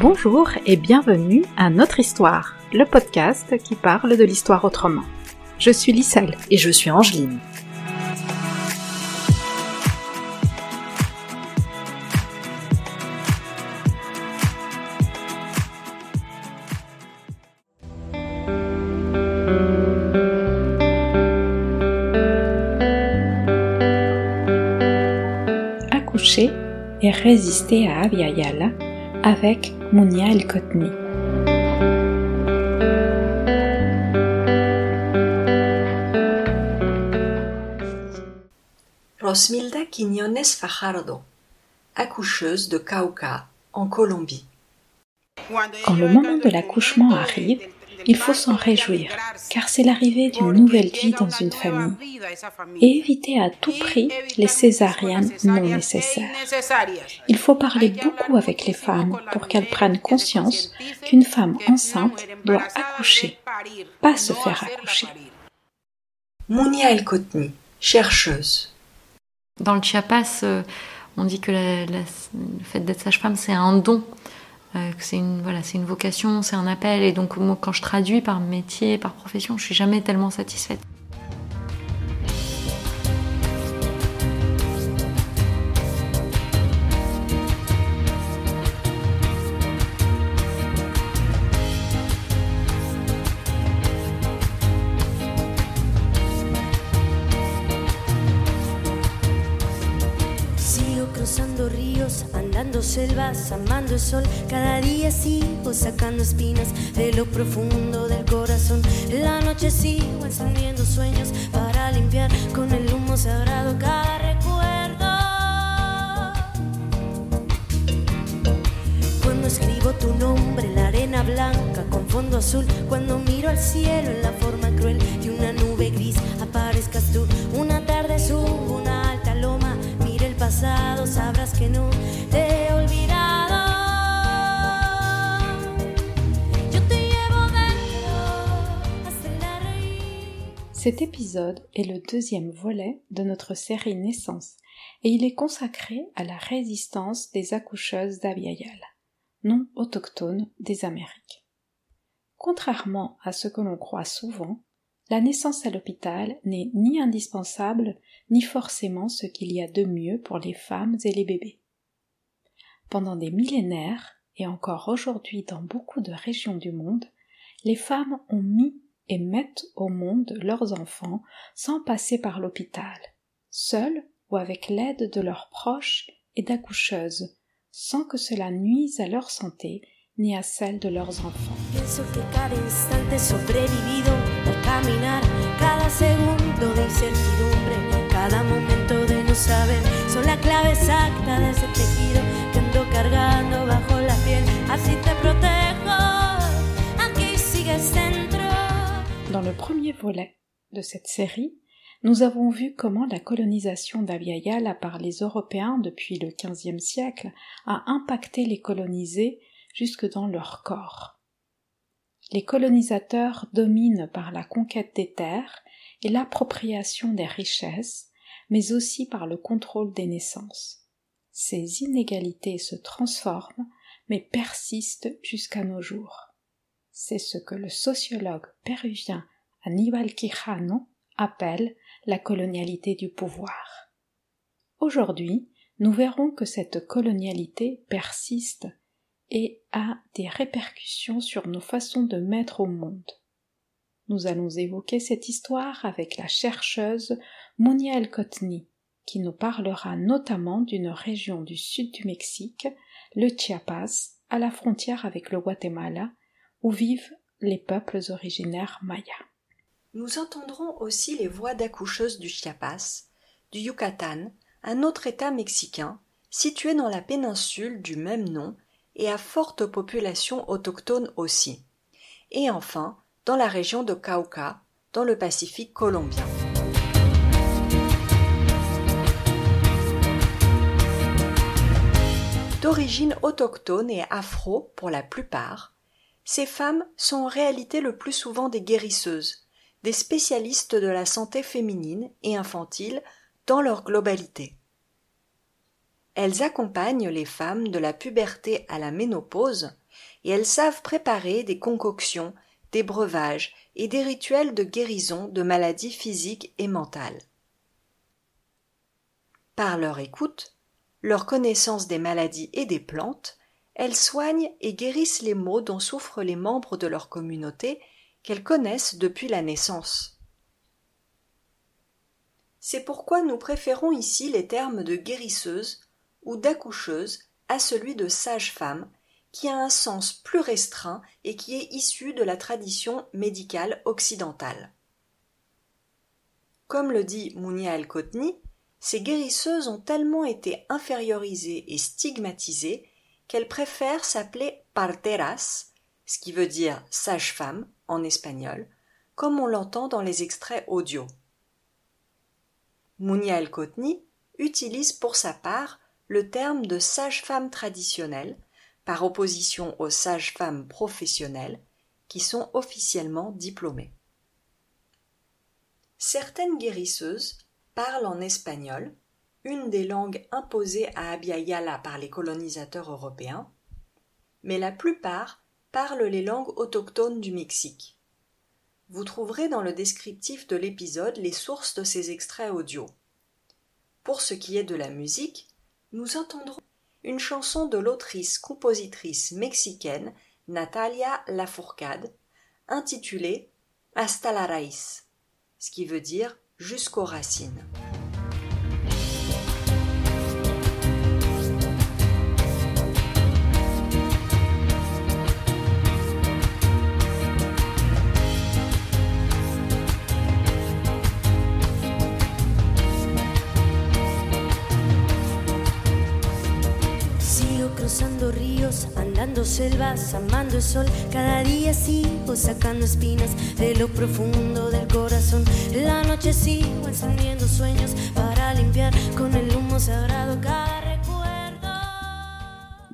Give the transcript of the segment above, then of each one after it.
Bonjour et bienvenue à Notre Histoire, le podcast qui parle de l'histoire autrement. Je suis Lisselle et je suis Angeline. Résister à Aviala avec Munia El Kotni. Rosmilda Quiñones Fajardo, accoucheuse de Cauca, en Colombie. Quand le moment de l'accouchement arrive, il faut s'en réjouir, car c'est l'arrivée d'une nouvelle vie dans une famille, et éviter à tout prix les césariennes non nécessaires. Il faut parler beaucoup avec les femmes pour qu'elles prennent conscience qu'une femme enceinte doit accoucher, pas se faire accoucher. Mounia El Kotni, chercheuse. Dans le Chiapas, euh, on dit que le fait d'être sage-femme, c'est un don. Euh, c'est une voilà, c'est une vocation, c'est un appel. Et donc moi, quand je traduis par métier, par profession, je suis jamais tellement satisfaite. Selvas, amando el sol. Cada día sigo sacando espinas de lo profundo del corazón. La noche sigo encendiendo sueños para limpiar con el humo sagrado cada recuerdo. Cuando escribo tu nombre en la arena blanca con fondo azul, cuando miro al cielo en la forma cruel de una nube gris, aparezcas tú. Una Cet épisode est le deuxième volet de notre série Naissance et il est consacré à la résistance des accoucheuses d'Abiayal, non autochtones des Amériques. Contrairement à ce que l'on croit souvent, la naissance à l'hôpital n'est ni indispensable ni forcément ce qu'il y a de mieux pour les femmes et les bébés. Pendant des millénaires, et encore aujourd'hui dans beaucoup de régions du monde, les femmes ont mis et mettent au monde leurs enfants sans passer par l'hôpital, seuls ou avec l'aide de leurs proches et d'accoucheuses, sans que cela nuise à leur santé ni à celle de leurs enfants. Dans le premier volet de cette série, nous avons vu comment la colonisation d'Aviala par les Européens depuis le XVe siècle a impacté les colonisés jusque dans leur corps. Les colonisateurs dominent par la conquête des terres et l'appropriation des richesses, mais aussi par le contrôle des naissances. Ces inégalités se transforment, mais persistent jusqu'à nos jours. C'est ce que le sociologue péruvien Aníbal Quijano appelle la colonialité du pouvoir. Aujourd'hui, nous verrons que cette colonialité persiste et a des répercussions sur nos façons de mettre au monde. Nous allons évoquer cette histoire avec la chercheuse Monia El qui nous parlera notamment d'une région du sud du Mexique, le Chiapas, à la frontière avec le Guatemala, où vivent les peuples originaires mayas? Nous entendrons aussi les voix d'accoucheuses du Chiapas, du Yucatan, un autre État mexicain situé dans la péninsule du même nom et à forte population autochtone aussi, et enfin dans la région de Cauca, dans le Pacifique colombien. D'origine autochtone et afro pour la plupart, ces femmes sont en réalité le plus souvent des guérisseuses, des spécialistes de la santé féminine et infantile dans leur globalité. Elles accompagnent les femmes de la puberté à la ménopause et elles savent préparer des concoctions, des breuvages et des rituels de guérison de maladies physiques et mentales. Par leur écoute, leur connaissance des maladies et des plantes, elles soignent et guérissent les maux dont souffrent les membres de leur communauté qu'elles connaissent depuis la naissance. C'est pourquoi nous préférons ici les termes de guérisseuse ou d'accoucheuse à celui de sage-femme, qui a un sens plus restreint et qui est issu de la tradition médicale occidentale. Comme le dit Mounia el-Kotni, ces guérisseuses ont tellement été infériorisées et stigmatisées qu'elles préfèrent s'appeler parteras, ce qui veut dire sage-femme en espagnol, comme on l'entend dans les extraits audio. Mounia el-Kotni utilise pour sa part le terme de sage-femme traditionnelle par opposition aux sages-femmes professionnelles qui sont officiellement diplômées. Certaines guérisseuses parlent en espagnol, une des langues imposées à Abya Yala par les colonisateurs européens, mais la plupart parlent les langues autochtones du Mexique. Vous trouverez dans le descriptif de l'épisode les sources de ces extraits audio. Pour ce qui est de la musique, nous entendrons une chanson de l'autrice-compositrice mexicaine Natalia Lafourcade, intitulée Hasta la raíz, ce qui veut dire jusqu'aux racines.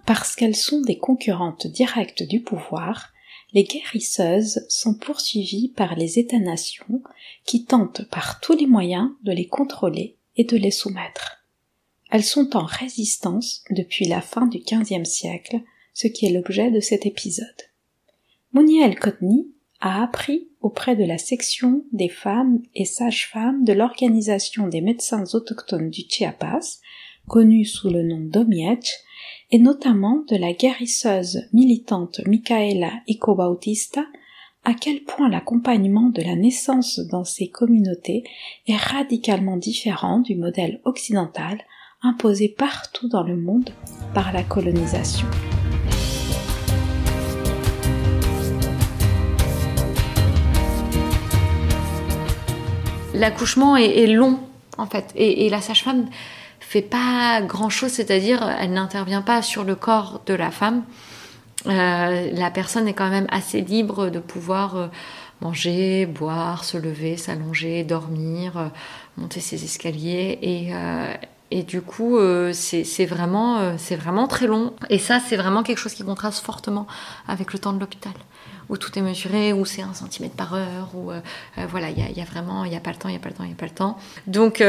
Parce qu'elles sont des concurrentes directes du pouvoir, les guérisseuses sont poursuivies par les États-nations qui tentent par tous les moyens de les contrôler et de les soumettre. Elles sont en résistance depuis la fin du XVe siècle, ce qui est l'objet de cet épisode. Mounia El-Kotni a appris auprès de la section des femmes et sages-femmes de l'Organisation des médecins autochtones du Chiapas, connue sous le nom d'OMIECH, et notamment de la guérisseuse militante Micaela Icobautista, à quel point l'accompagnement de la naissance dans ces communautés est radicalement différent du modèle occidental imposé partout dans le monde par la colonisation. L'accouchement est, long en fait et, la sage-femme fait pas grand chose, c'est-à-dire elle n'intervient pas sur le corps de la femme. Euh, la personne est quand même assez libre de pouvoir euh, manger, boire, se lever, s'allonger, dormir, euh, monter ses escaliers et, du coup, c'est vraiment, c'est vraiment très long. Et ça, c'est vraiment quelque chose qui contraste fortement avec le temps de l'hôpital, où tout est mesuré, où c'est un centimètre par heure, où euh, voilà, il y a, vraiment, il n'y a pas le temps, il n'y a pas le temps, il n'y a pas le temps. Donc,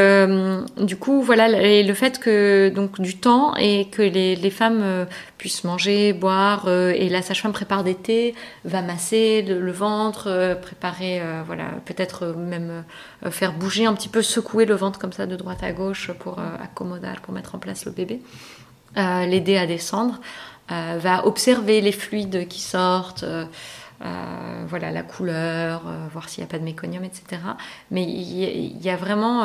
du coup, voilà, le fait que donc du temps et que les, femmes puissent manger, boire, et la sage-femme prépare des thés, va masser le, ventre, préparer, voilà, peut-être même faire bouger un petit peu, secouer le ventre comme ça de droite à gauche pour accommodar pour mettre en place le bébé, euh, l'aider à descendre, euh, va observer les fluides qui sortent. Euh, voilà la couleur, voir s'il n'y a pas de méconium, etc. Mais il y, a vraiment,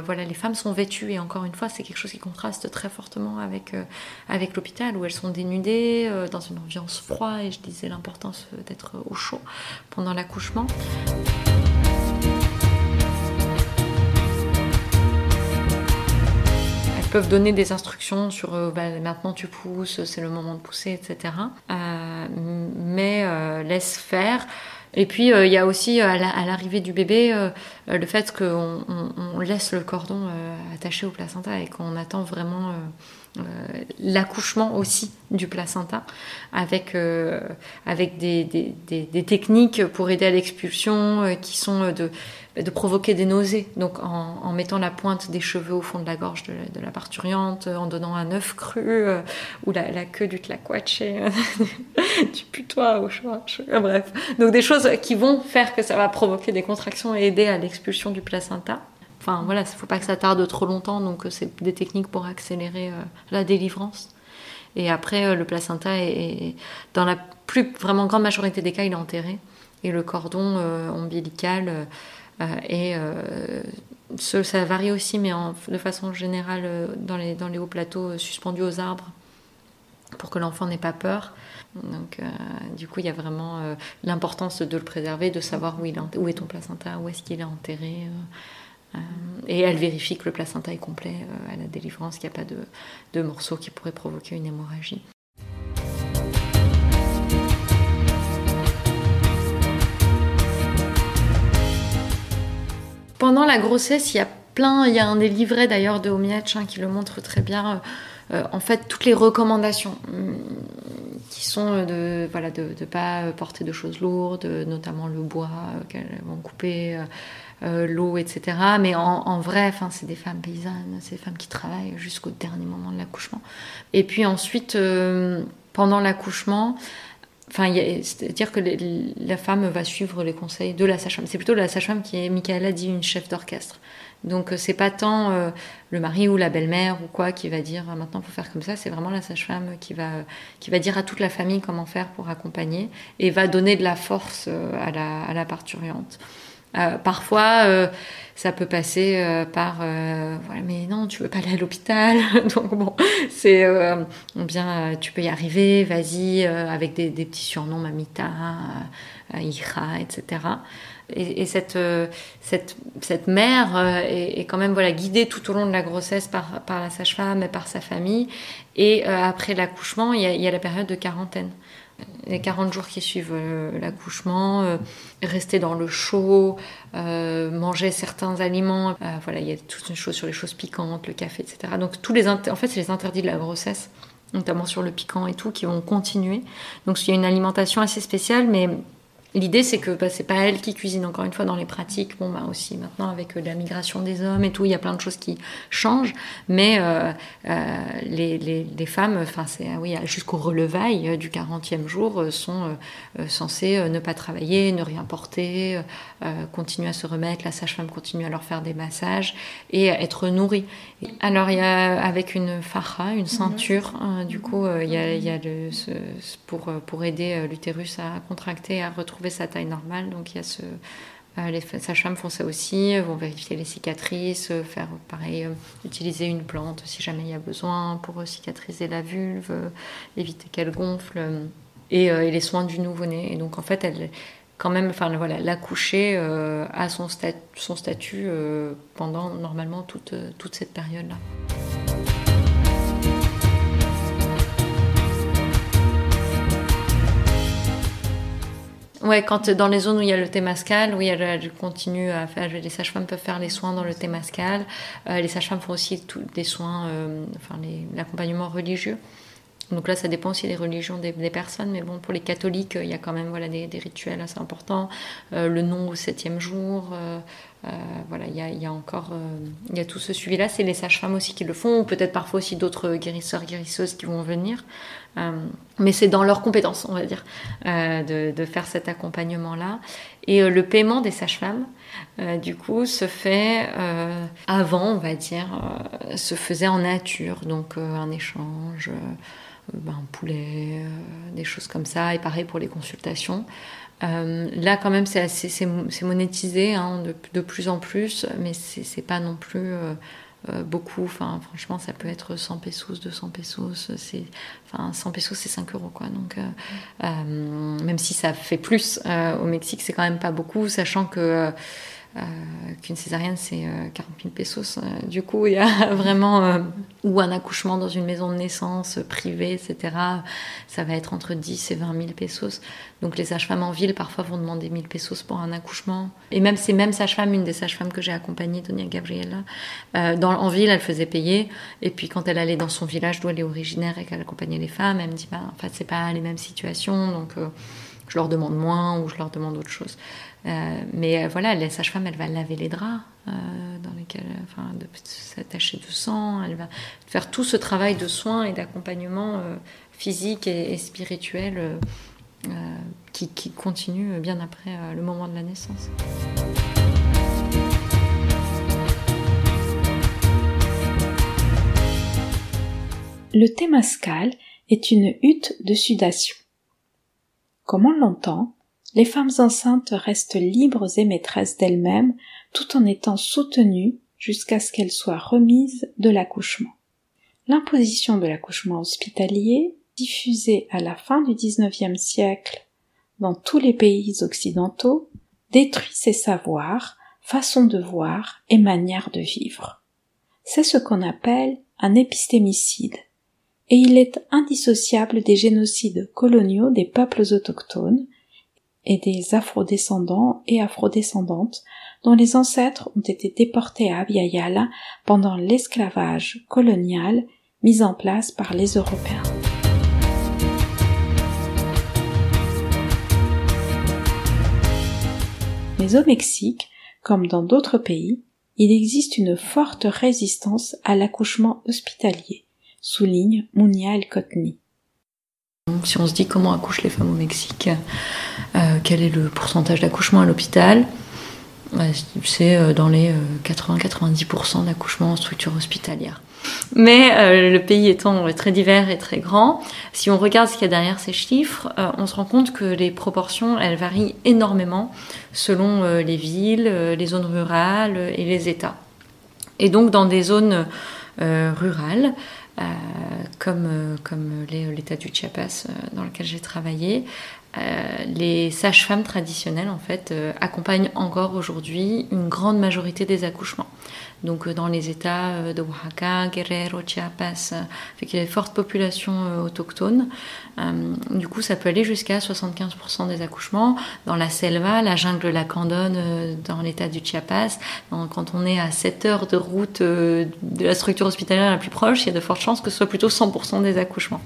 voilà, les femmes sont vêtues et encore une fois, c'est quelque chose qui contraste très fortement avec avec l'hôpital où elles sont dénudées dans une ambiance froide et je disais l'importance d'être au chaud pendant l'accouchement. Peuvent donner des instructions sur euh, bah, maintenant tu pousses, c'est le moment de pousser, etc. Euh, mais euh, laisse faire. Et puis il y a aussi à l'arrivée du bébé le fait qu'on on, laisse le cordon attaché au placenta et qu'on attend vraiment l'accouchement aussi du placenta avec, euh, avec des, des, techniques pour aider à l'expulsion euh, qui sont de, de provoquer des nausées. Donc en, mettant la pointe des cheveux au fond de la gorge de, de la parturiente, en donnant un œuf cru ou la, la, queue du tlaquache, du putois au choix. Bref. Donc des choses qui vont faire que ça va provoquer des contractions et aider à l'expulsion du placenta. Enfin voilà, il faut pas que ça tarde trop longtemps, donc euh, c'est des techniques pour accélérer euh, la délivrance. Et après, euh, le placenta est, dans la plus vraiment grande majorité des cas, il est enterré. Et le cordon ombilical est ça varie aussi, mais de façon générale, dans les, hauts plateaux, suspendus aux arbres, pour que l'enfant n'ait pas peur. Donc, du coup, il y a vraiment l'importance de le préserver, de savoir où est ton placenta, où est-ce qu'il est enterré. Euh, et elle vérifie que le placenta est complet euh, à la délivrance, qu'il n'y a pas de, morceaux qui pourraient provoquer une hémorragie. Pendant la grossesse, il y a plein, il y a un des livrets d'ailleurs de Omiach hein, qui le montre très bien. Euh, en fait, toutes les recommandations hum, qui sont de voilà de ne pas porter de choses lourdes, notamment le bois qu'elles vont couper. Euh, l'eau, etc. Mais en, vrai, c'est des femmes paysannes, c'est des femmes qui travaillent jusqu'au dernier moment de l'accouchement. Et puis ensuite, euh, pendant l'accouchement, c'est-à-dire que la femme va suivre les conseils de la sage-femme. C'est plutôt la sage-femme qui est, Michaela dit, une chef d'orchestre. Donc, euh, c'est pas tant le mari ou la belle-mère ou quoi qui va dire ah, maintenant faut faire comme ça. C'est vraiment la sage-femme qui va qui va dire à toute la famille comment faire pour accompagner et va donner de la force à la, à. Euh, parfois, euh, ça peut passer euh, par voilà, mais non, tu veux pas aller à l'hôpital, donc bon, c'est bien, tu peux y arriver, vas-y, avec des, petits surnoms, Mamita, Ira, etc. Et, cette, cette, cette mère est, quand même voilà, guidée tout au long de la grossesse par, par la sage-femme et par sa famille. Et après l'accouchement, il y, a la période de quarantaine les 40 jours qui suivent euh, l'accouchement, euh, rester dans le chaud, euh, manger certains aliments. voilà, il y a toute une chose sur les choses piquantes, le café, etc. Donc tous les en fait, c'est les interdits de la grossesse, notamment sur le piquant et tout, qui vont continuer. Donc il y a une alimentation assez spéciale, mais L'idée, c'est que bah, c'est pas elle qui cuisine, encore une fois, dans les pratiques. Bon, bah aussi, maintenant, avec euh, la migration des hommes et tout, il y a plein de choses qui changent. Mais euh, euh, les, les, les, femmes, enfin, c'est, ah oui, jusqu'au relevail du 40e jour, sont censées ne pas travailler, ne rien porter, continuer à se remettre. La sage-femme continue à leur faire des massages et être nourrie. Alors, il y a, avec une faja, une ceinture, hein, du coup, il y a, il y a le, ce, pour, pour aider l'utérus à contracter, à retrouver sa taille normale. Donc il y a ce, euh, les sages-femmes font ça aussi, vont vérifier les cicatrices, euh, faire pareil, euh, utiliser une plante si jamais il y a besoin pour cicatriser la vulve, éviter qu'elle gonfle, et, les soins du nouveau-né. Et donc en fait, elle, quand même, enfin voilà, l'accoucher a son, son statut pendant normalement toute, toute cette période-là. Ouais, quand dans les zones où il y a le Témascal, oui, elle, continue à faire. Les sages-femmes peuvent faire les soins dans le Témascal. Euh, les sages-femmes font aussi des soins, euh, enfin l'accompagnement religieux. Donc là, ça dépend aussi des religions des, personnes, mais bon, pour les catholiques, il y a quand même voilà des, rituels assez importants. Euh, le nom au septième jour, voilà, il y, a, y a, encore, il y a tout ce suivi-là. C'est les sages-femmes aussi qui le font, ou peut-être parfois aussi d'autres guérisseurs, guérisseuses qui vont venir. Euh, mais c'est dans leurs compétences, on va dire, euh, de, faire cet accompagnement-là. Et euh, le paiement des sages-femmes, du coup, se fait avant, on va dire, se faisait en nature, donc un échange, ben, un poulet, des choses comme ça, et pareil pour les consultations. Là, quand même, c'est c'est monétisé hein, de, de, plus en plus, mais c'est pas non plus euh, beaucoup. Enfin, franchement, ça peut être 100 pesos, 200 pesos. C'est, enfin, 100 pesos, c'est 5 euros, quoi. Donc, euh, euh, même si ça fait plus au Mexique, c'est quand même pas beaucoup, sachant que euh, qu'une césarienne c'est 40 000 pesos. Du coup, il y a vraiment ou un accouchement dans une maison de naissance privée, etc. Ça va être entre 10 et 20 000 pesos. Donc les sages-femmes en ville parfois vont demander 1000 pesos pour un accouchement. Et même ces mêmes sages-femmes, une des sages-femmes que j'ai accompagnées, Donia Gabriela, dans, en ville, elle faisait payer. Et puis quand elle allait dans son village d'où elle est originaire et qu'elle accompagnait les femmes, elle me dit bah, en fait c'est pas les mêmes situations, donc je leur demande moins ou je leur demande autre chose. Euh, mais euh, voilà, la sage-femme, elle va laver les draps euh, dans lesquels, enfin, s'attacher de sang, elle va faire tout ce travail de soins et d'accompagnement physique et, spirituel qui, continue bien après le moment de la naissance. Le Temascal est une hutte de sudation. Comme on l'entend, les femmes enceintes restent libres et maîtresses d'elles-mêmes tout en étant soutenues jusqu'à ce qu'elles soient remises de l'accouchement. L'imposition de l'accouchement hospitalier, diffusée à la fin du XIXe siècle dans tous les pays occidentaux, détruit ces savoirs, façons de voir et manières de vivre. C'est ce qu'on appelle un épistémicide, et il est indissociable des génocides coloniaux des peuples autochtones et des afrodescendants et afrodescendantes dont les ancêtres ont été déportés à Abiyala pendant l'esclavage colonial mis en place par les Européens. Mais au Mexique, comme dans d'autres pays, il existe une forte résistance à l'accouchement hospitalier, souligne Mounia El Kotni. Si on se dit comment accouchent les femmes au Mexique, euh, quel est le pourcentage d'accouchement à l'hôpital, c'est euh, dans les 80-90% euh, d'accouchement en structure hospitalière. Mais le pays étant très divers et très grand, si on regarde ce qu'il y a derrière ces chiffres, on se rend compte que les proportions, elles varient énormément selon les villes, les zones rurales et les États. Et donc dans des zones rurales, euh, comme, euh, comme l'état du Chiapas euh, dans lequel j'ai travaillé, les sages-femmes traditionnelles en fait accompagnent encore aujourd'hui une grande majorité des accouchements donc euh, dans les États euh, de Oaxaca, Guerrero, Chiapas, euh, fait qu'il y a une forte population autochtone. du coup, ça peut aller jusqu'à 75% des accouchements. Dans la selva, la jungle de la Candone, dans l'État du Chiapas, quand on est à 7 heures de route de la structure hospitalière la plus proche, il y a de fortes chances que ce soit plutôt 100% des accouchements.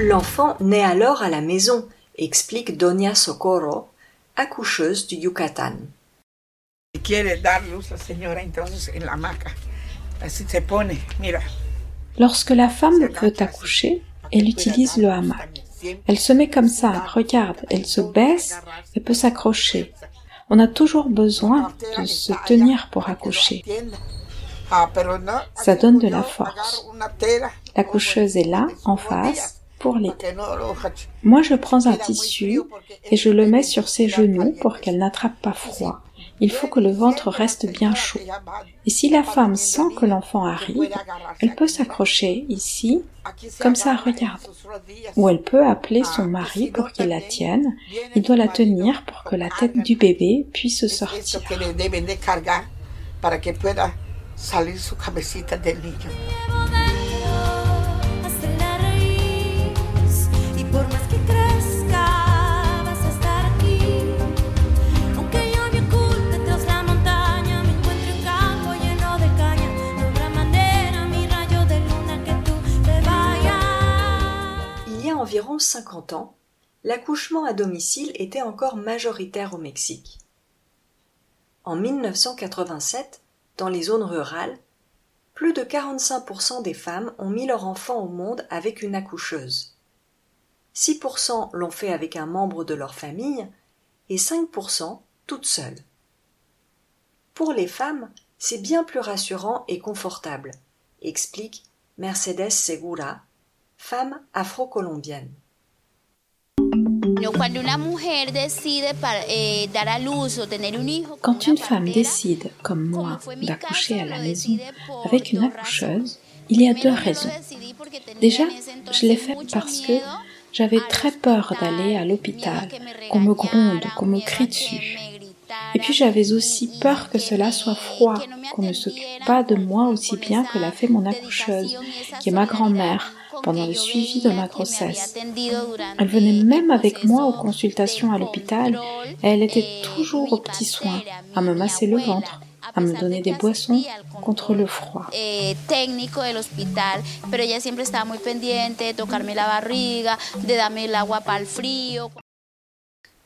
L'enfant naît alors à la maison explique Doña Socorro, accoucheuse du Yucatan. Lorsque la femme veut accoucher, elle utilise le hamac. Elle se met comme ça, regarde, elle se baisse et peut s'accrocher. On a toujours besoin de se tenir pour accoucher. Ça donne de la force. L'accoucheuse est là, en face, pour Moi, je prends un tissu et je le mets sur ses genoux pour qu'elle n'attrape pas froid. Il faut que le ventre reste bien chaud. Et si la femme sent que l'enfant arrive, elle peut s'accrocher ici, comme ça, regarde. Ou elle peut appeler son mari pour qu'il la tienne. Il doit la tenir pour que la tête du bébé puisse sortir. Environ 50 ans, l'accouchement à domicile était encore majoritaire au Mexique. En 1987, dans les zones rurales, plus de 45% des femmes ont mis leur enfant au monde avec une accoucheuse. 6% l'ont fait avec un membre de leur famille et 5% toutes seules. Pour les femmes, c'est bien plus rassurant et confortable, explique Mercedes Segura, femme afro-colombienne. Quand une femme décide, comme moi, d'accoucher à la maison avec une accoucheuse, il y a deux raisons. Déjà, je l'ai fait parce que j'avais très peur d'aller à l'hôpital, qu'on me gronde, qu'on me crie dessus. Et puis j'avais aussi peur que cela soit froid, qu'on ne s'occupe pas de moi aussi bien que l'a fait mon accoucheuse, qui est ma grand-mère, pendant le suivi de ma grossesse. Elle venait même avec moi aux consultations à l'hôpital et elle était toujours aux petits soins, à me masser le ventre, à me donner des boissons contre le froid.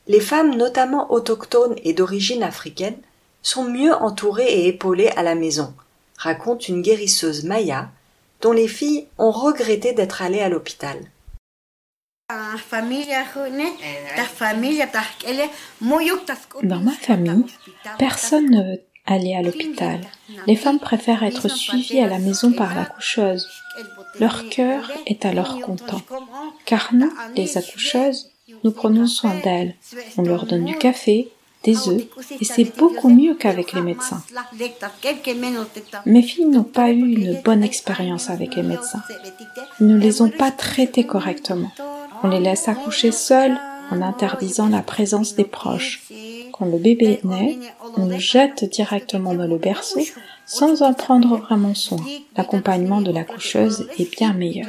Les femmes, notamment autochtones et d'origine africaine, sont mieux entourées et épaulées à la maison, raconte une guérisseuse maya dont les filles ont regretté d'être allées à l'hôpital. Dans ma famille, personne ne veut aller à l'hôpital. Les femmes préfèrent être suivies à la maison par la coucheuse. Leur cœur est alors content, car nous, les accoucheuses, nous prenons soin d'elles. On leur donne du café, des œufs, et c'est beaucoup mieux qu'avec les médecins. Mes filles n'ont pas eu une bonne expérience avec les médecins. Ils ne les ont pas traitées correctement. On les laisse accoucher seules en interdisant la présence des proches. Quand le bébé naît, on le jette directement dans le berceau sans en prendre vraiment soin. L'accompagnement de la coucheuse est bien meilleur.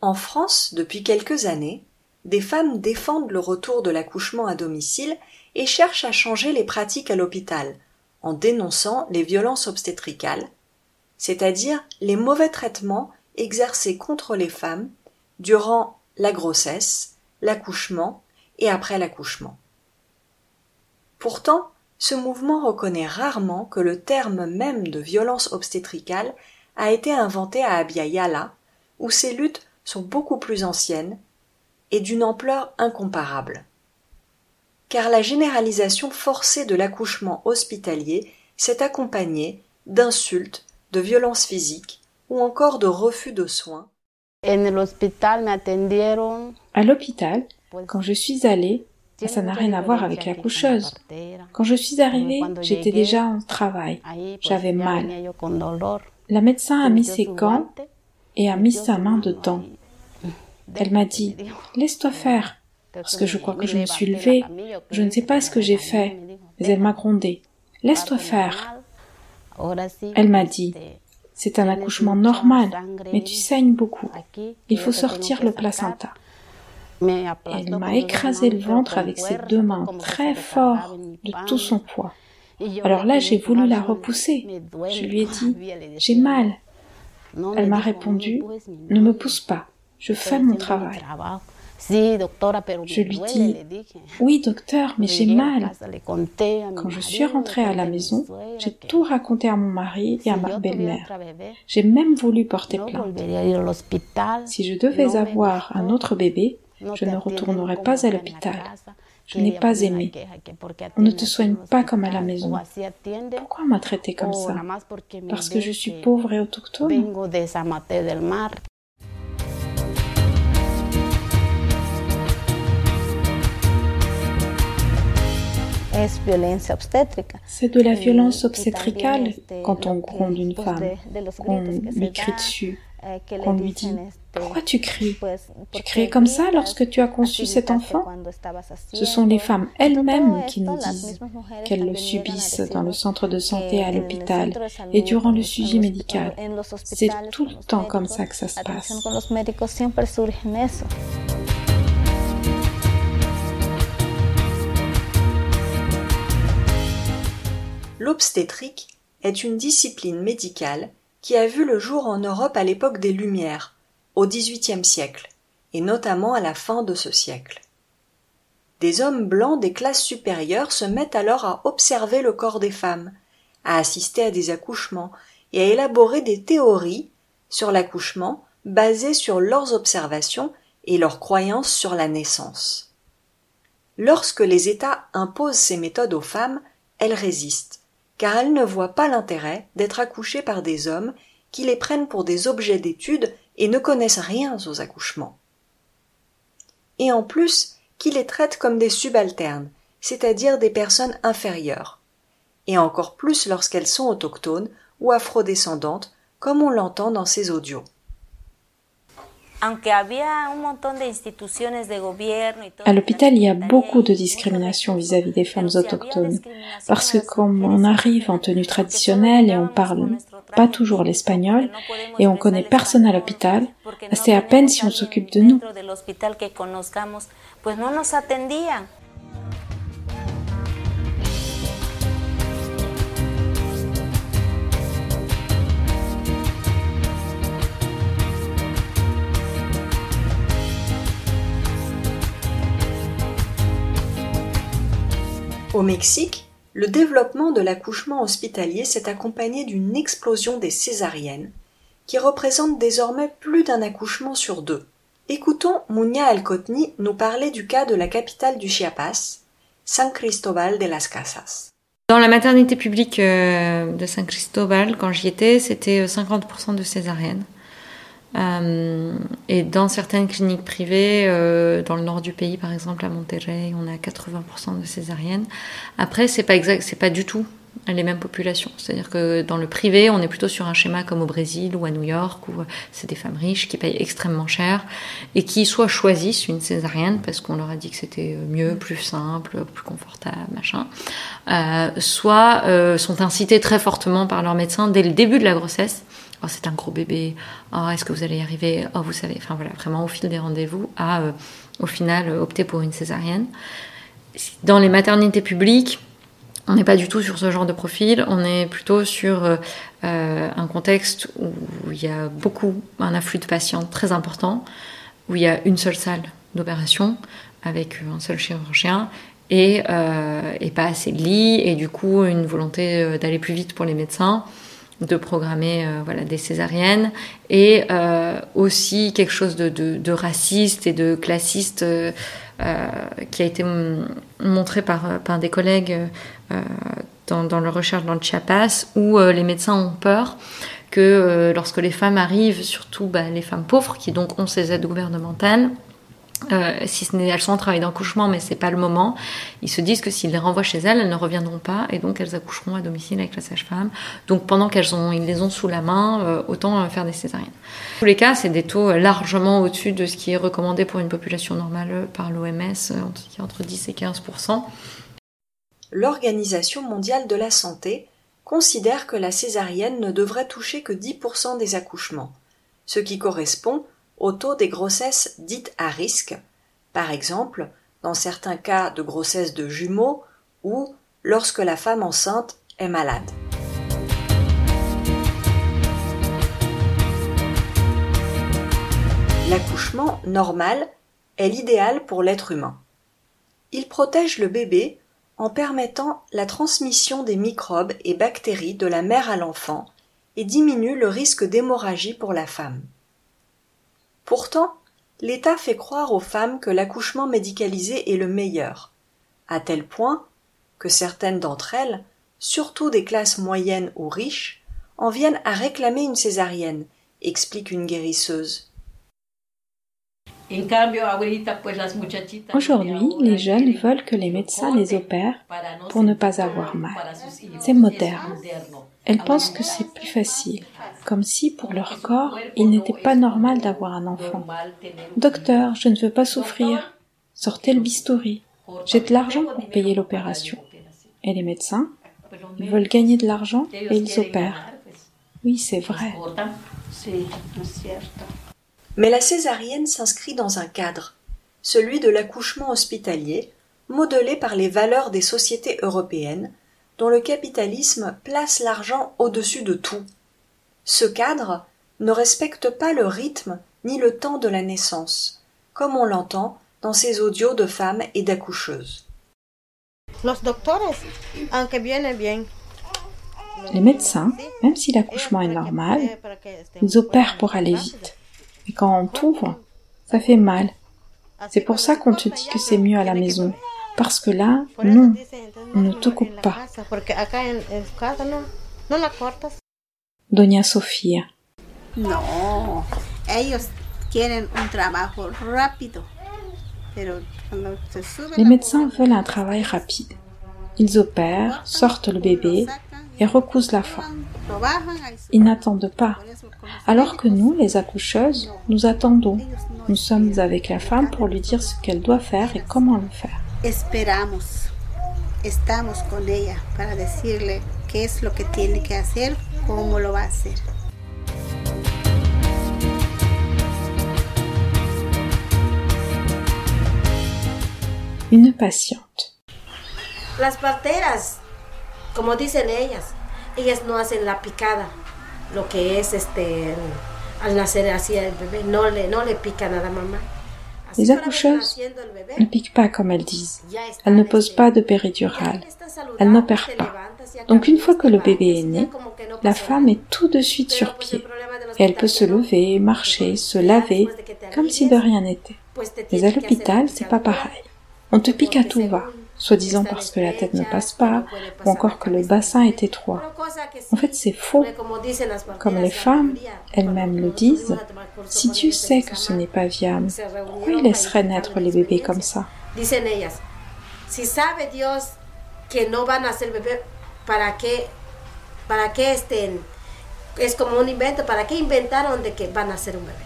En France, depuis quelques années, des femmes défendent le retour de l'accouchement à domicile et cherchent à changer les pratiques à l'hôpital en dénonçant les violences obstétricales, c'est-à-dire les mauvais traitements exercés contre les femmes durant la grossesse, l'accouchement et après l'accouchement. Pourtant, ce mouvement reconnaît rarement que le terme même de violence obstétricale a été inventé à Abya Yala, où ces luttes sont beaucoup plus anciennes et d'une ampleur incomparable. Car la généralisation forcée de l'accouchement hospitalier s'est accompagnée d'insultes, de violences physiques ou encore de refus de soins à l'hôpital, quand je suis allée, ça n'a rien à voir avec la coucheuse. Quand je suis arrivée, j'étais déjà en travail. J'avais mal. La médecin a mis ses gants et a mis sa main dedans. Elle m'a dit, laisse-toi faire, parce que je crois que je me suis levée. Je ne sais pas ce que j'ai fait, mais elle m'a grondé. Laisse-toi faire. Elle m'a dit, c'est un accouchement normal, mais tu saignes beaucoup. Il faut sortir le placenta. Elle m'a écrasé le ventre avec ses deux mains très fort de tout son poids. Alors là, j'ai voulu la repousser. Je lui ai dit, j'ai mal. Elle m'a répondu, ne me pousse pas, je fais mon travail. Je lui dis, oui docteur, mais j'ai mal. Quand je suis rentrée à la maison, j'ai tout raconté à mon mari et à ma belle-mère. J'ai même voulu porter plainte. Si je devais avoir un autre bébé, je ne retournerais pas à l'hôpital. Je n'ai pas aimé. On ne te soigne pas comme à la maison. Pourquoi m'a traité comme ça? Parce que je suis pauvre et autochtone C'est de la violence obstétricale quand on gronde une femme, qu'on lui crie dessus, eh, qu'on lui dit Pourquoi tu cries Tu criais comme ça lorsque tu as conçu cet enfant Ce sont les femmes elles-mêmes qui nous disent qu'elles le subissent dans le centre de santé à l'hôpital et durant le suivi médical. C'est tout le temps comme ça que ça se passe. L'obstétrique est une discipline médicale qui a vu le jour en Europe à l'époque des Lumières, au XVIIIe siècle, et notamment à la fin de ce siècle. Des hommes blancs des classes supérieures se mettent alors à observer le corps des femmes, à assister à des accouchements et à élaborer des théories sur l'accouchement basées sur leurs observations et leurs croyances sur la naissance. Lorsque les États imposent ces méthodes aux femmes, elles résistent, car elles ne voient pas l'intérêt d'être accouchées par des hommes qui les prennent pour des objets d'étude et ne connaissent rien aux accouchements. Et en plus, qui les traitent comme des subalternes, c'est-à-dire des personnes inférieures, et encore plus lorsqu'elles sont autochtones ou afrodescendantes, comme on l'entend dans ces audios. À l'hôpital, il y a beaucoup de discrimination vis-à-vis des femmes autochtones, parce que comme on arrive en tenue traditionnelle et on parle pas toujours l'espagnol et on connaît personne à l'hôpital, c'est à peine si on s'occupe de nous. Au Mexique, le développement de l'accouchement hospitalier s'est accompagné d'une explosion des césariennes, qui représentent désormais plus d'un accouchement sur deux. Écoutons Muña Alcotni nous parler du cas de la capitale du Chiapas, San Cristobal de las Casas. Dans la maternité publique euh, de San Cristobal, quand j'y étais, c'était 50% euh, de césariennes. Euh, et dans certaines cliniques privées, euh, dans le nord du pays, par exemple à Monterrey, on a 80% de césariennes. Après, c'est pas exact, c'est pas du tout les mêmes populations. C'est-à-dire que dans le privé, on est plutôt sur un schéma comme au Brésil ou à New York, où c'est des femmes riches qui payent extrêmement cher et qui soit choisissent une césarienne parce qu'on leur a dit que c'était mieux, plus simple, plus confortable, machin, euh, soit euh, sont incités très fortement par leur médecin dès le début de la grossesse oh, c'est un gros bébé, oh, est-ce que vous allez y arriver, oh, vous savez, enfin voilà, vraiment au fil des rendez-vous, à euh, au final opter pour une césarienne. Dans les maternités publiques, on n'est pas du tout sur ce genre de profil, on est plutôt sur euh, euh, un contexte où il y a beaucoup, un afflux de patients très important, où il y a une seule salle d'opération avec un seul chirurgien et, et, pas assez de lits, et du coup une volonté d'aller plus vite pour les médecins de programmer euh, voilà, des césariennes et euh, aussi quelque chose de, raciste et de classiste euh, qui a été montré par, par des collègues dans, dans leur recherche dans le Chiapas où les médecins ont peur que lorsque les femmes arrivent, surtout bah, les femmes pauvres qui donc ont ces aides gouvernementales, euh, si ce n'est elles sont en travail d'accouchement, mais c'est pas le moment. Ils se disent que s'ils les renvoient chez elles, elles ne reviendront pas et donc elles accoucheront à domicile avec la sage-femme. Donc pendant qu'elles ont, ils les ont sous la main, euh, autant euh, faire des césariennes. Dans tous les cas, c'est des taux largement au-dessus de ce qui est recommandé pour une population normale par l'OMS, entre 10 et 15 L'Organisation mondiale de la santé considère que la césarienne ne devrait toucher que 10% des accouchements, ce qui correspond au taux des grossesses dites à risque, par exemple dans certains cas de grossesse de jumeaux ou lorsque la femme enceinte est malade. L'accouchement normal est l'idéal pour l'être humain. Il protège le bébé en permettant la transmission des microbes et bactéries de la mère à l'enfant et diminue le risque d'hémorragie pour la femme. Pourtant, l'État fait croire aux femmes que l'accouchement médicalisé est le meilleur, à tel point que certaines d'entre elles, surtout des classes moyennes ou riches, en viennent à réclamer une césarienne, explique une guérisseuse. Aujourd'hui, les jeunes veulent que les médecins les opèrent pour ne pas avoir mal. C'est moderne. Elles pensent que c'est plus facile, comme si pour leur corps, il n'était pas normal d'avoir un enfant. Docteur, je ne veux pas souffrir. Sortez le bistouri. J'ai de l'argent pour payer l'opération. Et les médecins Ils veulent gagner de l'argent et ils opèrent. Oui, c'est vrai. Mais la césarienne s'inscrit dans un cadre, celui de l'accouchement hospitalier, modelé par les valeurs des sociétés européennes, dont le capitalisme place l'argent au-dessus de tout. Ce cadre ne respecte pas le rythme ni le temps de la naissance, comme on l'entend dans ses audios de femmes et d'accoucheuses. Les médecins, même si l'accouchement est normal, ils opèrent pour aller vite. Et quand on t'ouvre, ça fait mal. C'est pour ça qu'on te dit que c'est mieux à la maison. Parce que là, non, on ne te coupe pas. Doña Sofía. No, ellos quieren un trabajo rápido. Les médecins veulent un travail rapide. Ils opèrent, sortent le bébé et recousent la femme. Ils n'attendent pas. Alors que nous, les accoucheuses, nous attendons. Nous sommes avec la femme pour lui dire ce qu'elle doit faire et comment le faire. Esperamos. Estamos con ella para decirle qué es lo que tiene que hacer, cómo lo va a hacer. Une patiente. Las parteras, como dicen ellas, ellas no hacen la picada, lo que es este al nacer así el bebé, no le, no le pican a la mamá. Les accoucheuses ne piquent pas comme elles disent. Elles ne posent pas de péridurale. Elles n'opèrent pas. Donc une fois que le bébé est né, la femme est tout de suite sur pied. Elle peut se lever, marcher, se laver, comme si de rien n'était. Mais à l'hôpital, c'est pas pareil. On te pique à tout va, soi-disant parce que la tête ne passe pas, ou encore que le bassin est étroit. En fait, c'est faux. Comme les femmes elles-mêmes le disent, si Dieu sait que ce n'est pas viable, pourquoi il laisserait naître les bébés comme ça? ¿Para qué, para qué estén? Es como un invento, ¿para qué inventaron de que van a ser un bebé?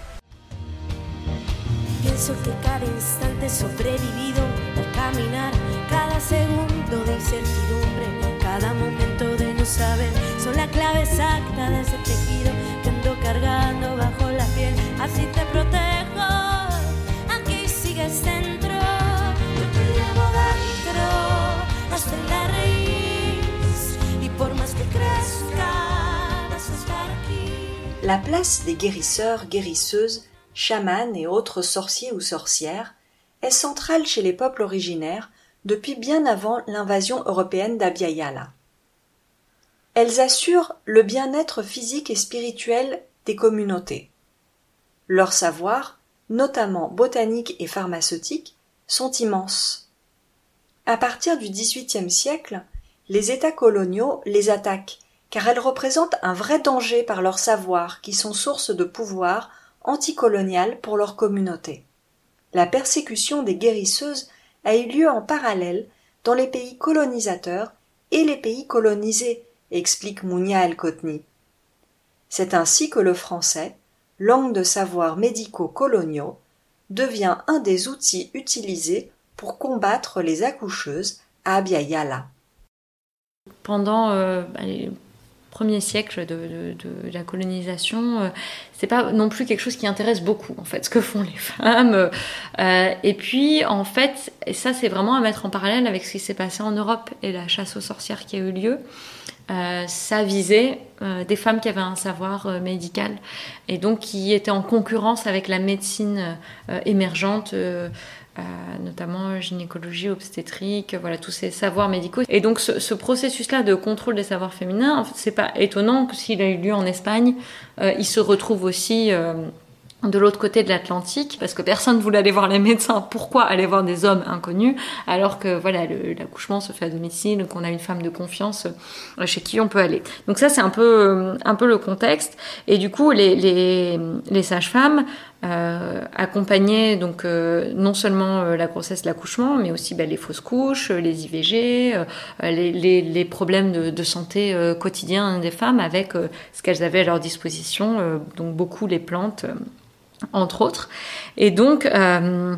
Pienso que cada instante sobrevivido al caminar, cada segundo de incertidumbre, cada momento de no saber, son la clave exacta de ese tejido que ando cargando bajo la piel. Así te protejo, aquí sigues dentro, yo te llevo dentro, hasta la La place des guérisseurs, guérisseuses chamans et autres sorciers ou sorcières, est centrale chez les peuples originaires depuis bien avant l'invasion européenne d'Abya Elles assurent le bien-être physique et spirituel des communautés. Leurs savoirs, notamment botaniques et pharmaceutiques, sont immenses. À partir du XVIIIe siècle, les États coloniaux les attaquent car elles représentent un vrai danger par leurs savoirs qui sont source de pouvoir anticoloniale pour leur communauté. La persécution des guérisseuses a eu lieu en parallèle dans les pays colonisateurs et les pays colonisés, explique Mounia El-Kotni. C'est ainsi que le français, langue de savoir médicaux coloniaux, devient un des outils utilisés pour combattre les accoucheuses à Abya Pendant euh, premier siècle de, la colonisation, euh, c'est pas non plus quelque chose qui intéresse beaucoup en fait ce que font les femmes. Euh, et puis en fait, ça c'est vraiment à mettre en parallèle avec ce qui s'est passé en Europe et la chasse aux sorcières qui a eu lieu. Euh, ça visait des femmes qui avaient un savoir médical et donc qui étaient en concurrence avec la médecine émergente notamment gynécologie, obstétrique, voilà tous ces savoirs médicaux. Et donc ce, processus-là de contrôle des savoirs féminins, en fait, c'est pas étonnant que s'il a eu lieu en Espagne, euh, il se retrouve aussi euh, de l'autre côté de l'Atlantique, parce que personne ne voulait aller voir les médecins. Pourquoi aller voir des hommes inconnus alors que voilà l'accouchement se fait à domicile, qu'on a une femme de confiance euh, chez qui on peut aller. Donc ça c'est un peu euh, un peu le contexte. Et du coup les les, les sages-femmes euh, accompagnaient donc euh, non seulement la grossesse, l'accouchement, mais aussi bah, les fausses couches, les IVG, les, les, les, problèmes de, de santé quotidiens des femmes avec ce qu'elles avaient à leur disposition, donc beaucoup les plantes entre autres. Et donc, euh,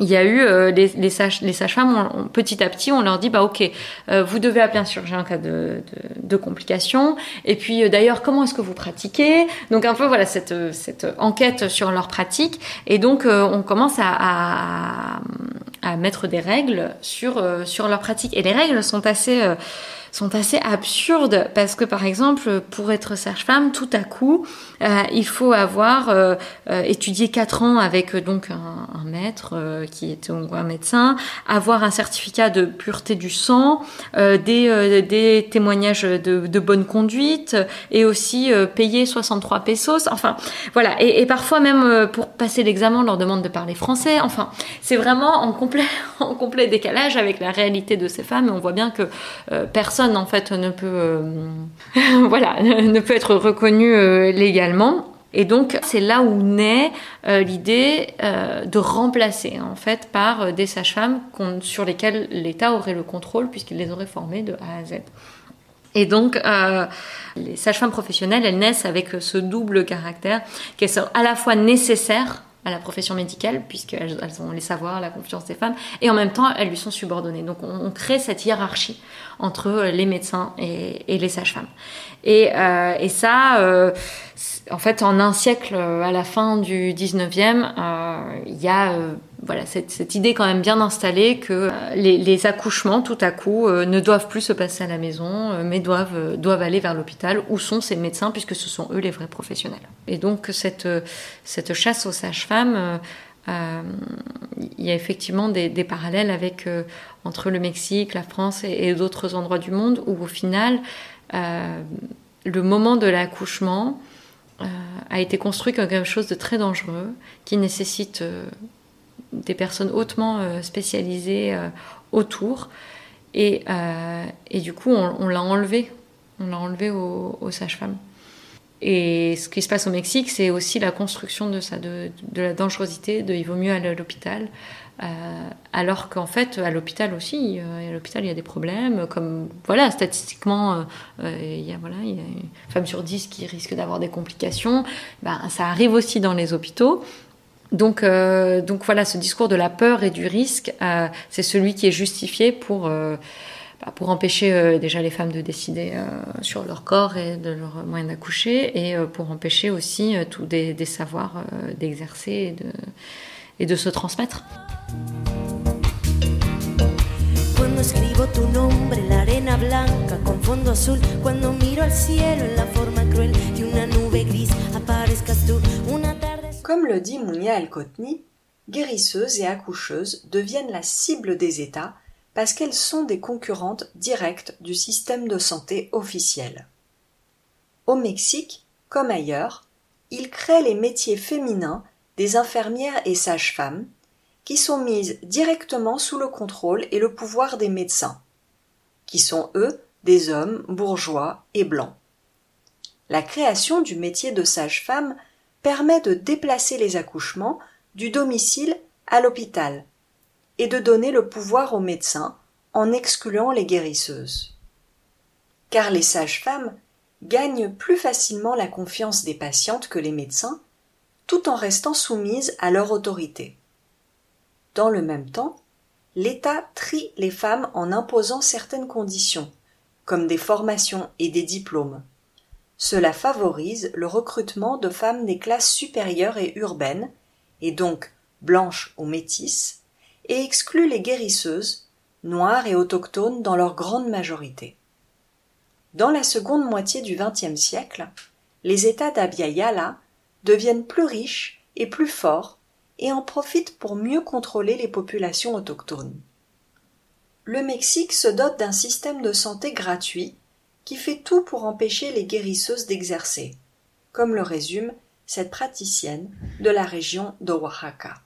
il y a eu euh, les, les, sages, les sages-femmes, petit à petit, on leur dit, bah ok, euh, vous devez appeler un chirurgien en cas de, de, complications. Et puis d'ailleurs, comment est-ce que vous pratiquez? Donc un peu voilà cette, cette enquête sur leur pratique. Et donc on commence à, à, à, mettre des règles sur sur leur pratique. Et les règles sont assez sont assez absurdes parce que par exemple pour être sage-femme tout à coup euh, il faut avoir euh, euh, étudié quatre ans avec donc un, maître qui est un médecin, avoir un certificat de pureté du sang, des, témoignages de, bonne conduite et aussi payer 63 pesos. Enfin voilà et, et parfois même pour passer l'examen on leur demande de parler français. Enfin c'est vraiment en complet en complet décalage avec la réalité de ces femmes et on voit bien que personne en fait ne peut, euh, voilà, ne peut être reconnu euh, légalement. Et donc c'est là où naît euh, l'idée de remplacer en fait par des sages-femmes sur lesquelles l'État aurait le contrôle puisqu'il les aurait formées de A à Z. Et donc, les sages-femmes professionnelles, elles naissent avec ce double caractère, qu'elles sont à la fois nécessaires à la profession médicale, puisqu'elles elles ont les savoirs, la confiance des femmes, et en même temps, elles lui sont subordonnées. Donc, on, crée cette hiérarchie entre les médecins et, les sages-femmes. Et, euh, ça, euh, en fait, en un siècle, à la fin du 19e, euh, il y a euh, voilà, cette, idée quand même bien installée que euh, les, accouchements, tout à coup, euh, ne doivent plus se passer à la maison, euh, mais doivent, doivent aller vers l'hôpital, où sont ces médecins, puisque ce sont eux les vrais professionnels. Et donc, cette, cette chasse aux sages-femmes, il y a effectivement des, parallèles avec, entre le Mexique, la France et d'autres endroits du monde, où au final, le moment de l'accouchement a été construit comme quelque chose de très dangereux, qui nécessite des personnes hautement euh, spécialisées euh, autour. Et, euh, et, du coup, on, l'a enlevé. On l'a enlevé aux, sages-femmes. Et ce qui se passe au Mexique, c'est aussi la construction de ça, de, de, la dangerosité, de il vaut mieux aller à l'hôpital. Alors qu'en fait, à l'hôpital aussi, à l'hôpital, il y a des problèmes. Comme, voilà, statistiquement, il, y a, voilà, une femme sur dix qui risque d'avoir des complications. Ben, ça arrive aussi dans les hôpitaux. Donc, euh, donc voilà, ce discours de la peur et du risque, euh, c'est celui qui est justifié pour, euh, bah, pour empêcher euh, déjà les femmes de décider euh, sur leur corps et de leur moyen d'accoucher, et euh, pour empêcher aussi tous des, des, savoirs d'exercer et de, et de se transmettre. La arena blanca con fondo azul, cuando miro al cielo en la forma cruel de una nube gris, una comme le dit Mounia El-Kotni, guérisseuses et accoucheuses deviennent la cible des États parce qu'elles sont des concurrentes directes du système de santé officiel. Au Mexique, comme ailleurs, il crée les métiers féminins des infirmières et sages-femmes, qui sont mises directement sous le contrôle et le pouvoir des médecins, qui sont eux des hommes bourgeois et blancs. La création du métier de sage-femme permet de déplacer les accouchements du domicile à l'hôpital et de donner le pouvoir aux médecins en excluant les guérisseuses. Car les sages-femmes gagnent plus facilement la confiance des patientes que les médecins, tout en restant soumises à leur autorité. Dans le même temps, l'État trie les femmes en imposant certaines conditions, comme des formations et des diplômes, cela favorise le recrutement de femmes des classes supérieures et urbaines, et donc blanches ou métisses, et exclut les guérisseuses, noires et autochtones dans leur grande majorité. Dans la seconde moitié du XXe siècle, les États d'Abya deviennent plus riches et plus forts et en profitent pour mieux contrôler les populations autochtones. Le Mexique se dote d'un système de santé gratuit qui fait tout pour empêcher les guérisseuses d'exercer, comme le résume cette praticienne de la région de Oaxaca.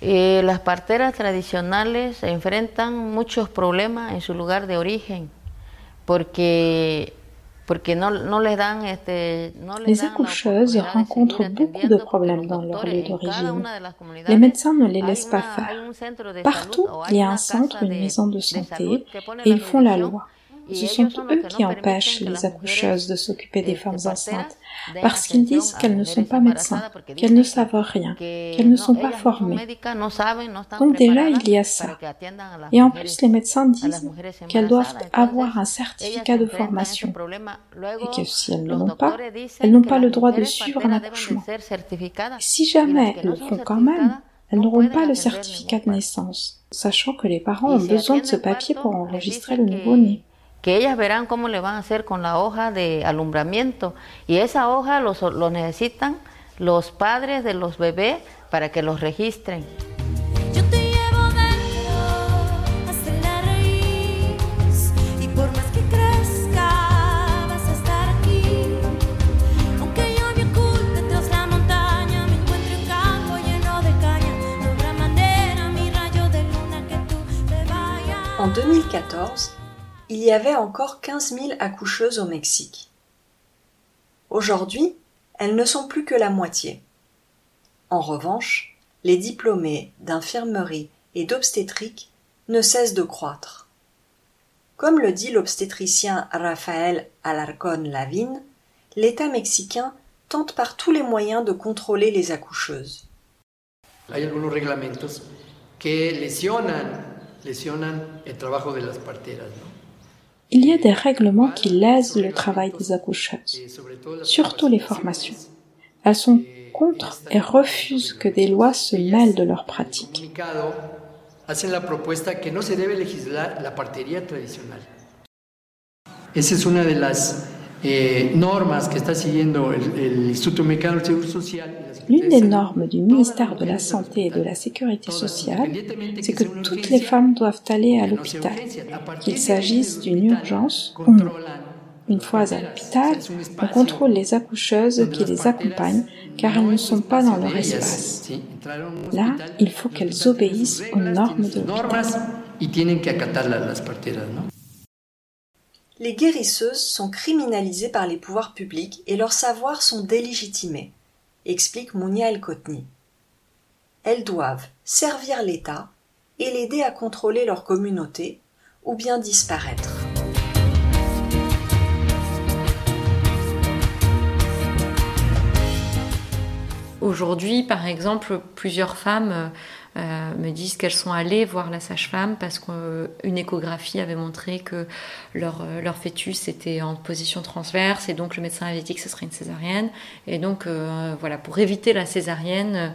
Eh, las parteras tradicionales enfrentan muchos problemas en su lugar de origen, porque Les accoucheuses rencontrent beaucoup de problèmes dans leur lieu d'origine. Les médecins ne les laissent pas faire. Partout, il y a un centre, une maison de santé, et ils font la loi. Ce sont eux qui empêchent les accoucheuses de s'occuper des femmes enceintes, parce qu'ils disent qu'elles ne sont pas médecins, qu'elles ne savent rien, qu'elles ne sont pas formées. Donc déjà, il y a ça. Et en plus, les médecins disent qu'elles doivent avoir un certificat de formation, et que si elles ne l'ont pas, elles n'ont pas le droit de suivre un accouchement. si jamais elles le font quand même, elles n'auront pas le certificat de naissance, sachant que les parents ont besoin de ce papier pour enregistrer le nouveau-né. que ellas verán cómo le van a hacer con la hoja de alumbramiento. Y esa hoja los, los necesitan los padres de los bebés para que los registren. En 2014, il y avait encore 15 000 accoucheuses au Mexique. Aujourd'hui, elles ne sont plus que la moitié. En revanche, les diplômés d'infirmerie et d'obstétrique ne cessent de croître. Comme le dit l'obstétricien Rafael Alarcón Lavín, l'État mexicain tente par tous les moyens de contrôler les accoucheuses. Il y a des règlements qui lèsent le travail des accoucheuses, surtout les formations. Elles sont contre et refusent que des lois se mêlent de leurs pratiques. Esa es una de las eh, normas que está siguiendo el, el Instituto Mexicano del Seguro Social. L'une de des normes du ministère de la Santé et de la Sécurité sociale, c'est que toutes les femmes doivent aller à l'hôpital, qu'il s'agisse d'une urgence ou non. Une fois à l'hôpital, on contrôle les accoucheuses qui les accompagnent car elles ne sont pas dans leur espace. Là, il faut qu'elles obéissent aux normes de l'hôpital. Les guérisseuses sont criminalisées par les pouvoirs publics et leurs savoirs sont délégitimés, explique Mounia El Kotni. Elles doivent servir l'État et l'aider à contrôler leur communauté ou bien disparaître. Aujourd'hui, par exemple, plusieurs femmes euh, euh, me disent qu'elles sont allées voir la sage-femme parce qu'une échographie avait montré que leur, euh, leur fœtus était en position transverse et donc le médecin avait dit que ce serait une césarienne. Et donc, euh, voilà, pour éviter la césarienne, euh,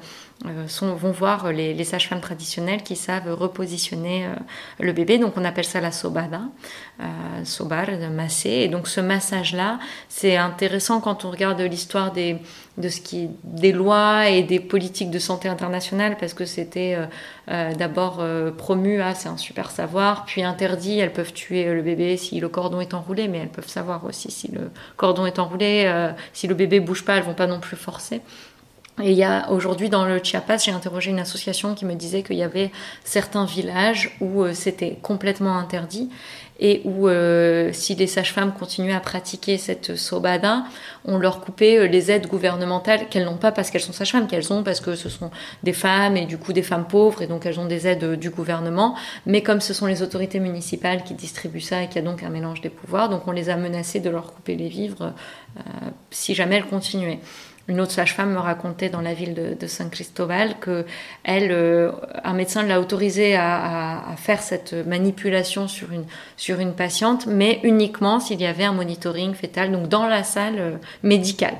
sont, vont voir les, sages-femmes traditionnelles qui savent repositionner euh, le bébé. Donc, on appelle ça la sobada, euh, sobar, masser. Et donc, ce massage-là, c'est intéressant quand on regarde l'histoire des de ce qui des lois et des politiques de santé internationale parce que c'était euh, euh, d'abord euh, promu à c'est un super savoir puis interdit elles peuvent tuer le bébé si le cordon est enroulé mais elles peuvent savoir aussi si le cordon est enroulé euh, si le bébé bouge pas elles vont pas non plus forcer et il y a aujourd'hui dans le Chiapas, j'ai interrogé une association qui me disait qu'il y avait certains villages où euh, c'était complètement interdit et où euh, si les sages-femmes continuaient à pratiquer cette sobada, on leur coupait euh, les aides gouvernementales qu'elles n'ont pas parce qu'elles sont sages-femmes, qu'elles ont parce que ce sont des femmes et du coup des femmes pauvres et donc elles ont des aides du gouvernement. Mais comme ce sont les autorités municipales qui distribuent ça et qu'il y a donc un mélange des pouvoirs, donc on les a menacées de leur couper les vivres si jamais elles continuaient. Une autre sage-femme me racontait dans la ville de, de San Cristobal que elle, euh, un médecin l'a autorisée à, faire cette manipulation sur une, sur une patiente, mais uniquement s'il y avait un monitoring fœtal, donc dans la salle euh, médicale.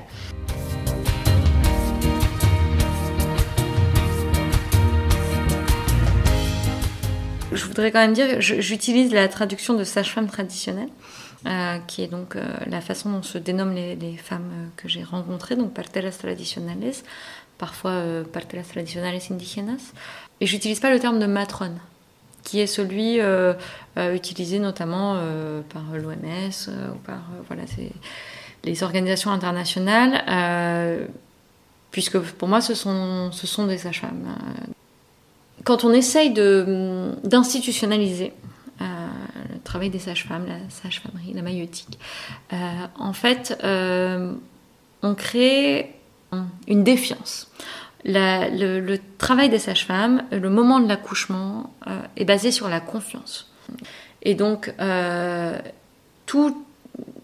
Je voudrais quand même dire, j'utilise la traduction de sage-femme traditionnelle, euh, qui est donc euh, la façon dont se dénomment les, femmes euh, que j'ai rencontrées, donc parteras tradicionales, parfois parteras tradicionales indígenas. Et j'utilise pas le terme de matrone, qui est celui utilisé notamment par l'OMS ou par voilà, les organisations internationales, puisque pour moi ce sont, ce sont des sages-femmes. quand on essaye de- d'institutionnaliser le travail des sages-femmes, la sage-famerie, la maïeutique, euh, en fait, euh, on crée une défiance. Le, travail des sages-femmes, le moment de l'accouchement, euh, est basé sur la confiance. Et donc, euh, tout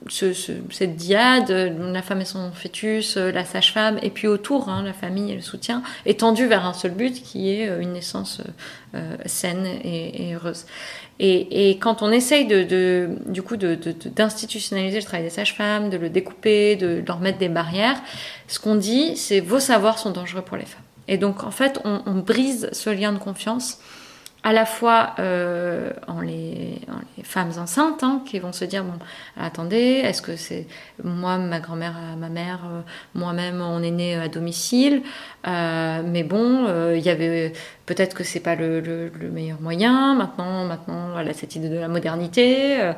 ce- ce- cette diade, euh, la femme et son fœtus, euh, la sage-femme, et puis autour, hein, la famille et le soutien, est tendue vers un seul but qui est euh, une naissance euh, euh, saine et heureuse. Et, quand on essaye de, du coup d'institutionnaliser le travail des sages-femmes, de le découper, de leur mettre des barrières, ce qu'on dit, c'est vos savoirs sont dangereux pour les femmes. Et donc en fait, on brise ce lien de confiance à la fois euh, en, les, femmes enceintes hein, qui vont se dire bon attendez est-ce que c'est moi ma grand-mère ma mère euh, moi-même on est né à domicile euh, mais bon il y avait peut-être que c'est pas le, le, meilleur moyen maintenant maintenant voilà cette idée de la modernité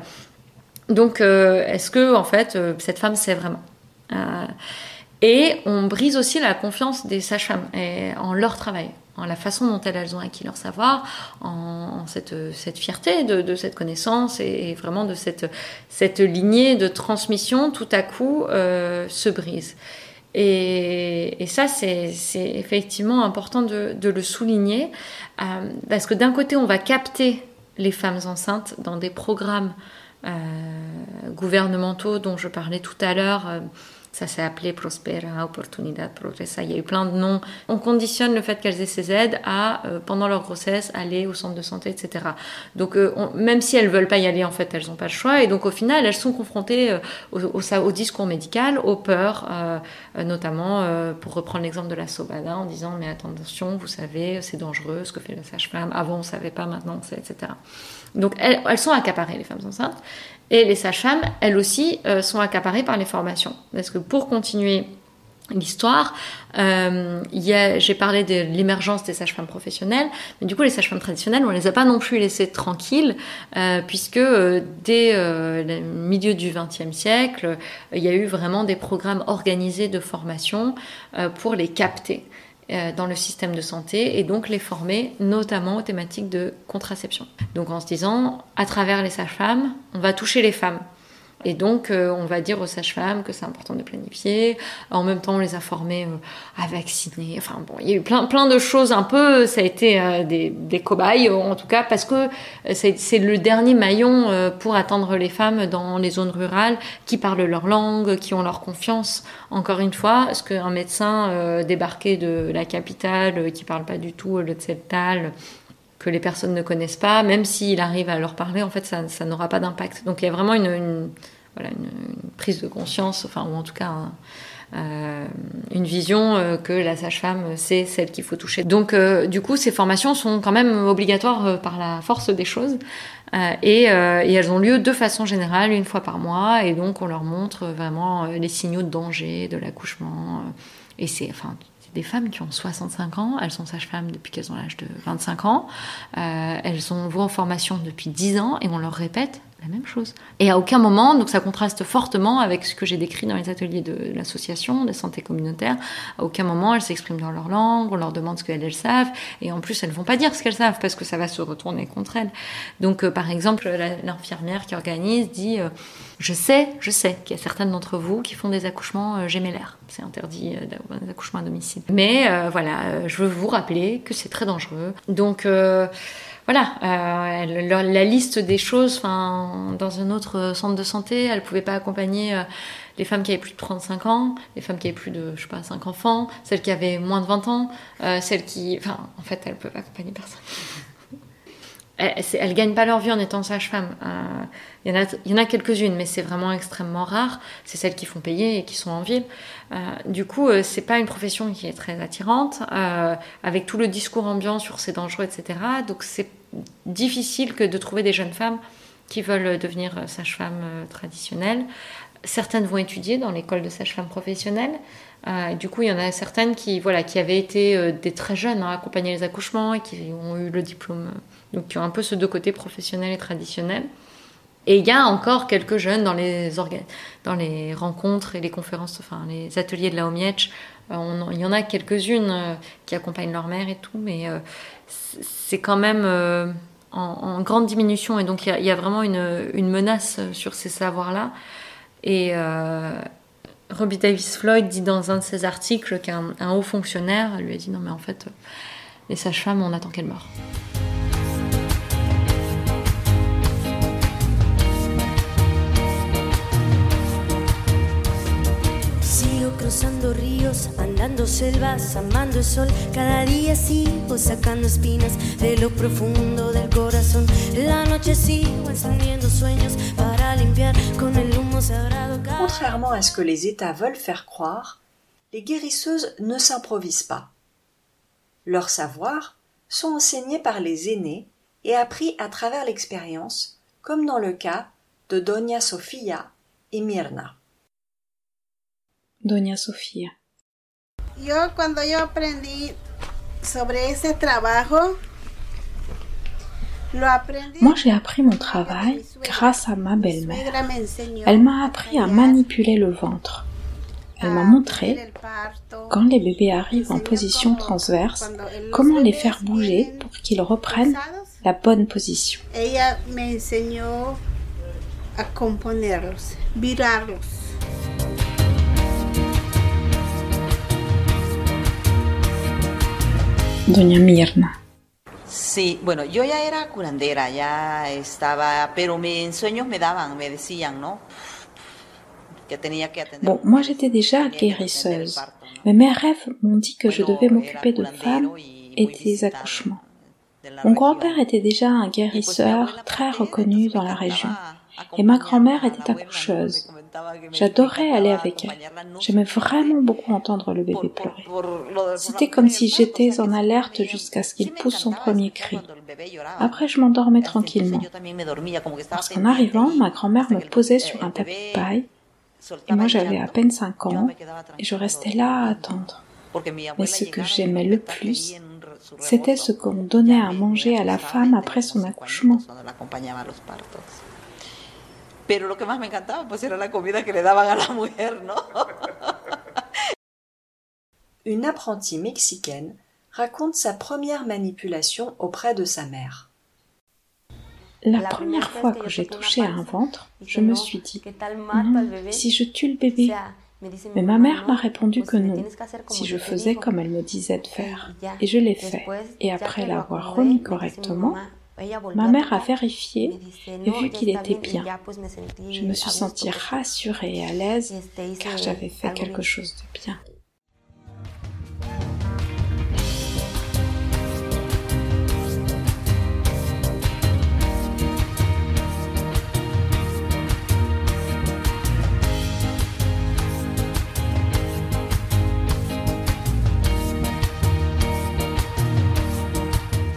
donc est-ce que en fait cette femme sait vraiment et on brise aussi la confiance des sages-femmes en leur travail en la façon dont elles, ont acquis leur savoir, en, cette, fierté de, cette connaissance et, vraiment de cette, cette, lignée de transmission, tout à coup, euh, se brise. Et, ça, c'est effectivement important de, le souligner, euh, parce que d'un côté, on va capter les femmes enceintes dans des programmes euh, gouvernementaux dont je parlais tout à l'heure ça s'est appelé Prospera, Oportunidad, Progressa. Il y a eu plein de noms. On conditionne le fait qu'elles aient ces aides à, euh, pendant leur grossesse, aller au centre de santé, etc. Donc, euh, même si elles veulent pas y aller, en fait, elles n'ont pas le choix. Et donc, au final, elles sont confrontées euh, au, au, discours médical, aux peurs, notamment, pour reprendre l'exemple de la Sobada, en disant, mais attention, vous savez, c'est dangereux ce que fait la sage-femme. Avant, on savait pas, maintenant, on sait, etc. Donc, elles, elles sont accaparées, les femmes enceintes. Et les sages-femmes, elles aussi, euh, sont accaparées par les formations. Parce que pour continuer l'histoire, euh, j'ai parlé de l'émergence des sages-femmes professionnelles, mais du coup les sages-femmes traditionnelles, on les a pas non plus laissées tranquilles, euh, puisque dès le milieu du XXe siècle, il y a eu vraiment des programmes organisés de formation pour les capter. Euh, dans le système de santé et donc les former notamment aux thématiques de contraception. Donc en se disant, à travers les sages-femmes, on va toucher les femmes. Et donc, euh, on va dire aux sages-femmes que c'est important de planifier. En même temps, on les a formées euh, à vacciner. Enfin bon, il y a eu plein, plein de choses un peu. Ça a été euh, des, des, cobayes, en tout cas, parce que c'est le dernier maillon pour attendre les femmes dans les zones rurales qui parlent leur langue, qui ont leur confiance. Encore une fois, est-ce qu'un médecin débarqué de la capitale, qui parle pas du tout le tseltal, que les personnes ne connaissent pas, même s'il arrive à leur parler, en fait, ça, n'aura pas d'impact. Donc il y a vraiment une, prise de conscience, enfin, ou en tout cas euh, une vision euh, que la sage-femme, c'est celle qu'il faut toucher. Donc, euh, du coup, ces formations sont quand même obligatoires par la force des choses. Et, et, elles ont lieu de façon générale, une fois par mois, et donc on leur montre vraiment les signaux de danger de l'accouchement. et c'est, enfin, des femmes qui ont 65 ans, elles sont sages-femmes depuis qu'elles ont l'âge de 25 ans, elles ont vont en formation depuis 10 ans et on leur répète la même chose. Et à aucun moment, donc ça contraste fortement avec ce que j'ai décrit dans les ateliers de l'association de santé communautaire, à aucun moment elles s'expriment dans leur langue, on leur demande ce qu'elles savent, et en plus elles ne vont pas dire ce qu'elles savent parce que ça va se retourner contre elles. Donc euh, par exemple, l'infirmière qui organise dit euh, Je sais, je sais qu'il y a certaines d'entre vous qui font des accouchements euh. C'est interdit d'avoir des accouchements à domicile. Mais voilà, je veux vous rappeler que c'est très dangereux. Donc voilà, euh, la liste des choses, enfin, dans un autre centre de santé, elle pouvait pas accompagner euh, les femmes qui avaient plus de 35 ans, les femmes qui avaient plus de, je sais pas, 5 enfants, celles qui avaient moins de 20 ans, euh, celles qui, enfin, en fait, elles peuvent accompagner personne. Elles, elles gagnent pas leur vie en étant sage-femme. Il y en a, il y en a quelques-unes, mais c'est vraiment extrêmement rare. C'est celles qui font payer et qui sont en ville. du coup, c'est pas une profession qui est très attirante, avec tout le discours ambiant sur c'est dangereux, etc. Donc c'est difficile de trouver des jeunes femmes qui veulent devenir sage-femme euh, traditionnelle. Certaines vont étudier dans l'école de sage-femme professionnelle. Euh, du coup, il y en a certaines qui, voilà, qui avaient été euh, des très jeunes à accompagner les accouchements et qui ont eu le diplôme, qui ont un peu ce deux côtés professionnel et traditionnel. Et il y a encore quelques jeunes dans les, dans les rencontres et les conférences, enfin les ateliers de la Omietch. il y en a quelques-unes qui accompagnent leur mère et tout, mais c'est quand même euh, en, grande diminution et donc il y, a vraiment une, menace sur ces savoirs-là. Et euh, Robbie Davis Floyd dit dans un de ses articles qu'un haut fonctionnaire lui a dit non mais en fait les sages-femmes on attend qu'elles meurent. Ríos, andando selvas, amando sol. Cada día sacando espinas de lo profundo del corazón. Contrairement à ce que les États veulent faire croire, les guérisseuses ne s'improvisent pas. Leurs savoirs sont enseignés par les aînés et appris à travers l'expérience, comme dans le cas de Doña Sofía y Mirna. Doña Sofía. Yo cuando yo aprendí sobre ese trabajo. Moi, j'ai appris mon travail grâce à ma belle-mère. Elle m'a appris à manipuler le ventre. Elle m'a montré, quand les bébés arrivent en position transverse, comment les faire bouger pour qu'ils reprennent la bonne position. Doña Mirna. Sí, bueno, yo ya era curandera, ya estaba, pero me, en sueños me daban, me decían, ¿no? Bon, moi j'étais déjà guérisseuse, mais mes rêves m'ont dit que je devais m'occuper de femmes et des accouchements. Mon grand-père était déjà un guérisseur très reconnu dans la région, et ma grand-mère était accoucheuse. J'adorais aller avec elle. J'aimais vraiment beaucoup entendre le bébé pleurer. C'était comme si j'étais en alerte jusqu'à ce qu'il pousse son premier cri. Après, je m'endormais tranquillement. Lorsqu'en arrivant, ma grand-mère me posait sur un tapis de paille, et moi j'avais à peine 5 ans, et je restais là à attendre. Mais ce que j'aimais le plus, c'était ce qu'on donnait à manger à la femme après son accouchement. Pero lo que más me encantaba pues era la comida que le daban a la mujer, ¿no? Une apprentie mexicaine raconte sa première manipulation auprès de sa mère. La première fois que j'ai touché à un ventre, je me suis dit, non, si je tue le bébé. Mais ma mère m'a répondu que non, si je faisais comme elle me disait de faire. Et je l'ai fait. Et après l'avoir remis correctement, ma mère a vérifié et vu qu'il était bien. Je me suis sentie rassurée et à l'aise car j'avais fait quelque chose de bien.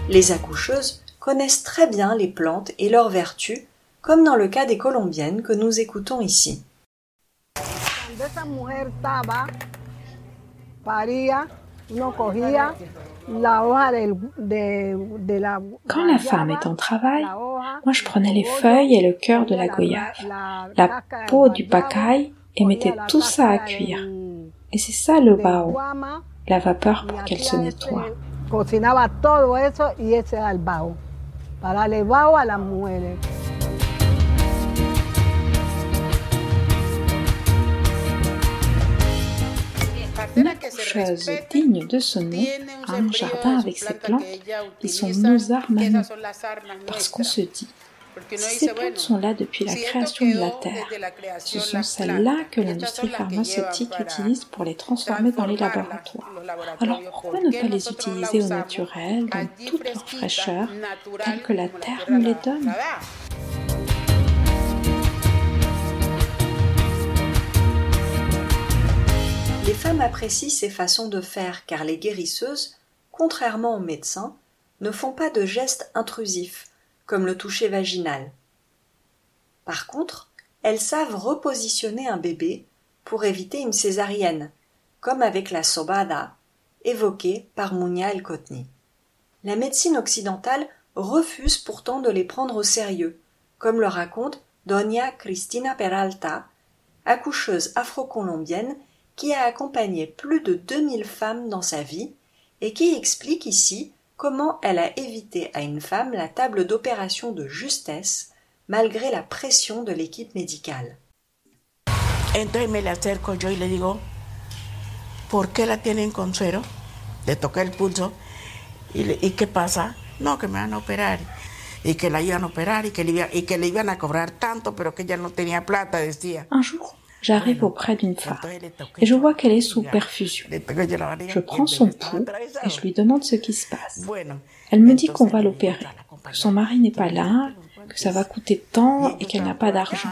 Les accoucheuses connaissent très bien les plantes et leurs vertus, comme dans le cas des colombiennes que nous écoutons ici. Quand la femme est en travail, moi je prenais les feuilles et le cœur de la goyave, la peau du pacaille et mettais tout ça à cuire. Et c'est ça le bao, la vapeur pour qu'elle se nettoie. Cocinaba todo eso y ese era el bao. Para bao a las mujeres. Une accoucheuse digne de ce nom a un jardin avec ses plantes qui sont nos armes à nous. Parce qu'on se dit, si ces plantes sont là depuis la création de la Terre, ce sont celles-là que l'industrie pharmaceutique utilise pour les transformer dans les laboratoires. Alors pourquoi ne pas les utiliser au naturel, dans toute leur fraîcheur, telle que la Terre nous les donne? Les femmes apprécient ces façons de faire car les guérisseuses, contrairement aux médecins, ne font pas de gestes intrusifs, comme le toucher vaginal. Par contre, elles savent repositionner un bébé pour éviter une césarienne, comme avec la sobada, évoquée par Mounia El Kotni. La médecine occidentale refuse pourtant de les prendre au sérieux, comme le raconte Doña Cristina Peralta, accoucheuse afro-colombienne qui a accompagné plus de 2000 femmes dans sa vie et qui explique ici comment elle a évité à une femme la table d'opération de justesse malgré la pression de l'équipe médicale? Entonces me le acerco yo y le digo, ¿por qué la tienen con suero? Le toqué el pulso. ¿Y, le- ¿y qué pasa? No, que me van a operar. Y que la iban a operar y que, le iba- y que le iban a cobrar tanto, pero que ella no tenía plata, decía. Un jour, j'arrive auprès d'une femme et je vois qu'elle est sous perfusion. Je prends son pouls et je lui demande ce qui se passe. Elle me dit qu'on va l'opérer, que son mari n'est pas là que ça va coûter tant et qu'elle n'a pas d'argent.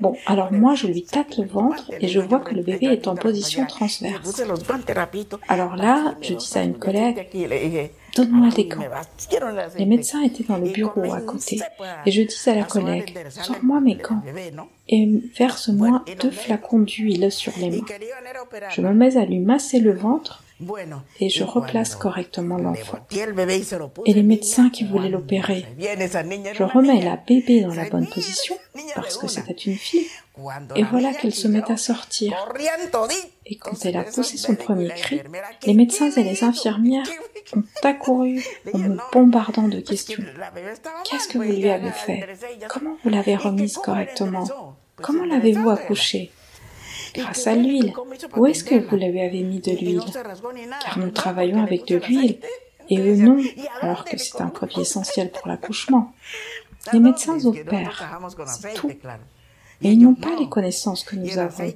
Bon, alors moi je lui tâte le ventre et je vois que le bébé est en position transverse. Alors là, je dis à une collègue, donne-moi des gants. Les médecins étaient dans le bureau à côté et je dis à la collègue, sors-moi mes gants et verse-moi deux flacons d'huile sur les mains. Je me mets à lui masser le ventre et je replace correctement l'enfant. Et les médecins qui voulaient l'opérer, je remets la bébé dans la bonne position parce que c'était une fille. Et voilà qu'elle se met à sortir. Et quand elle a poussé son premier cri, les médecins et les infirmières ont accouru en me bombardant de questions. Qu'est-ce que vous lui avez fait? Comment vous l'avez remise correctement? Comment l'avez-vous accouchée grâce à l'huile. Où est-ce que vous lui avez mis de l'huile Car nous travaillons avec de l'huile et eux non, alors que c'est un produit essentiel pour l'accouchement. Les médecins opèrent, c'est tout. Et ils n'ont pas les connaissances que nous avons.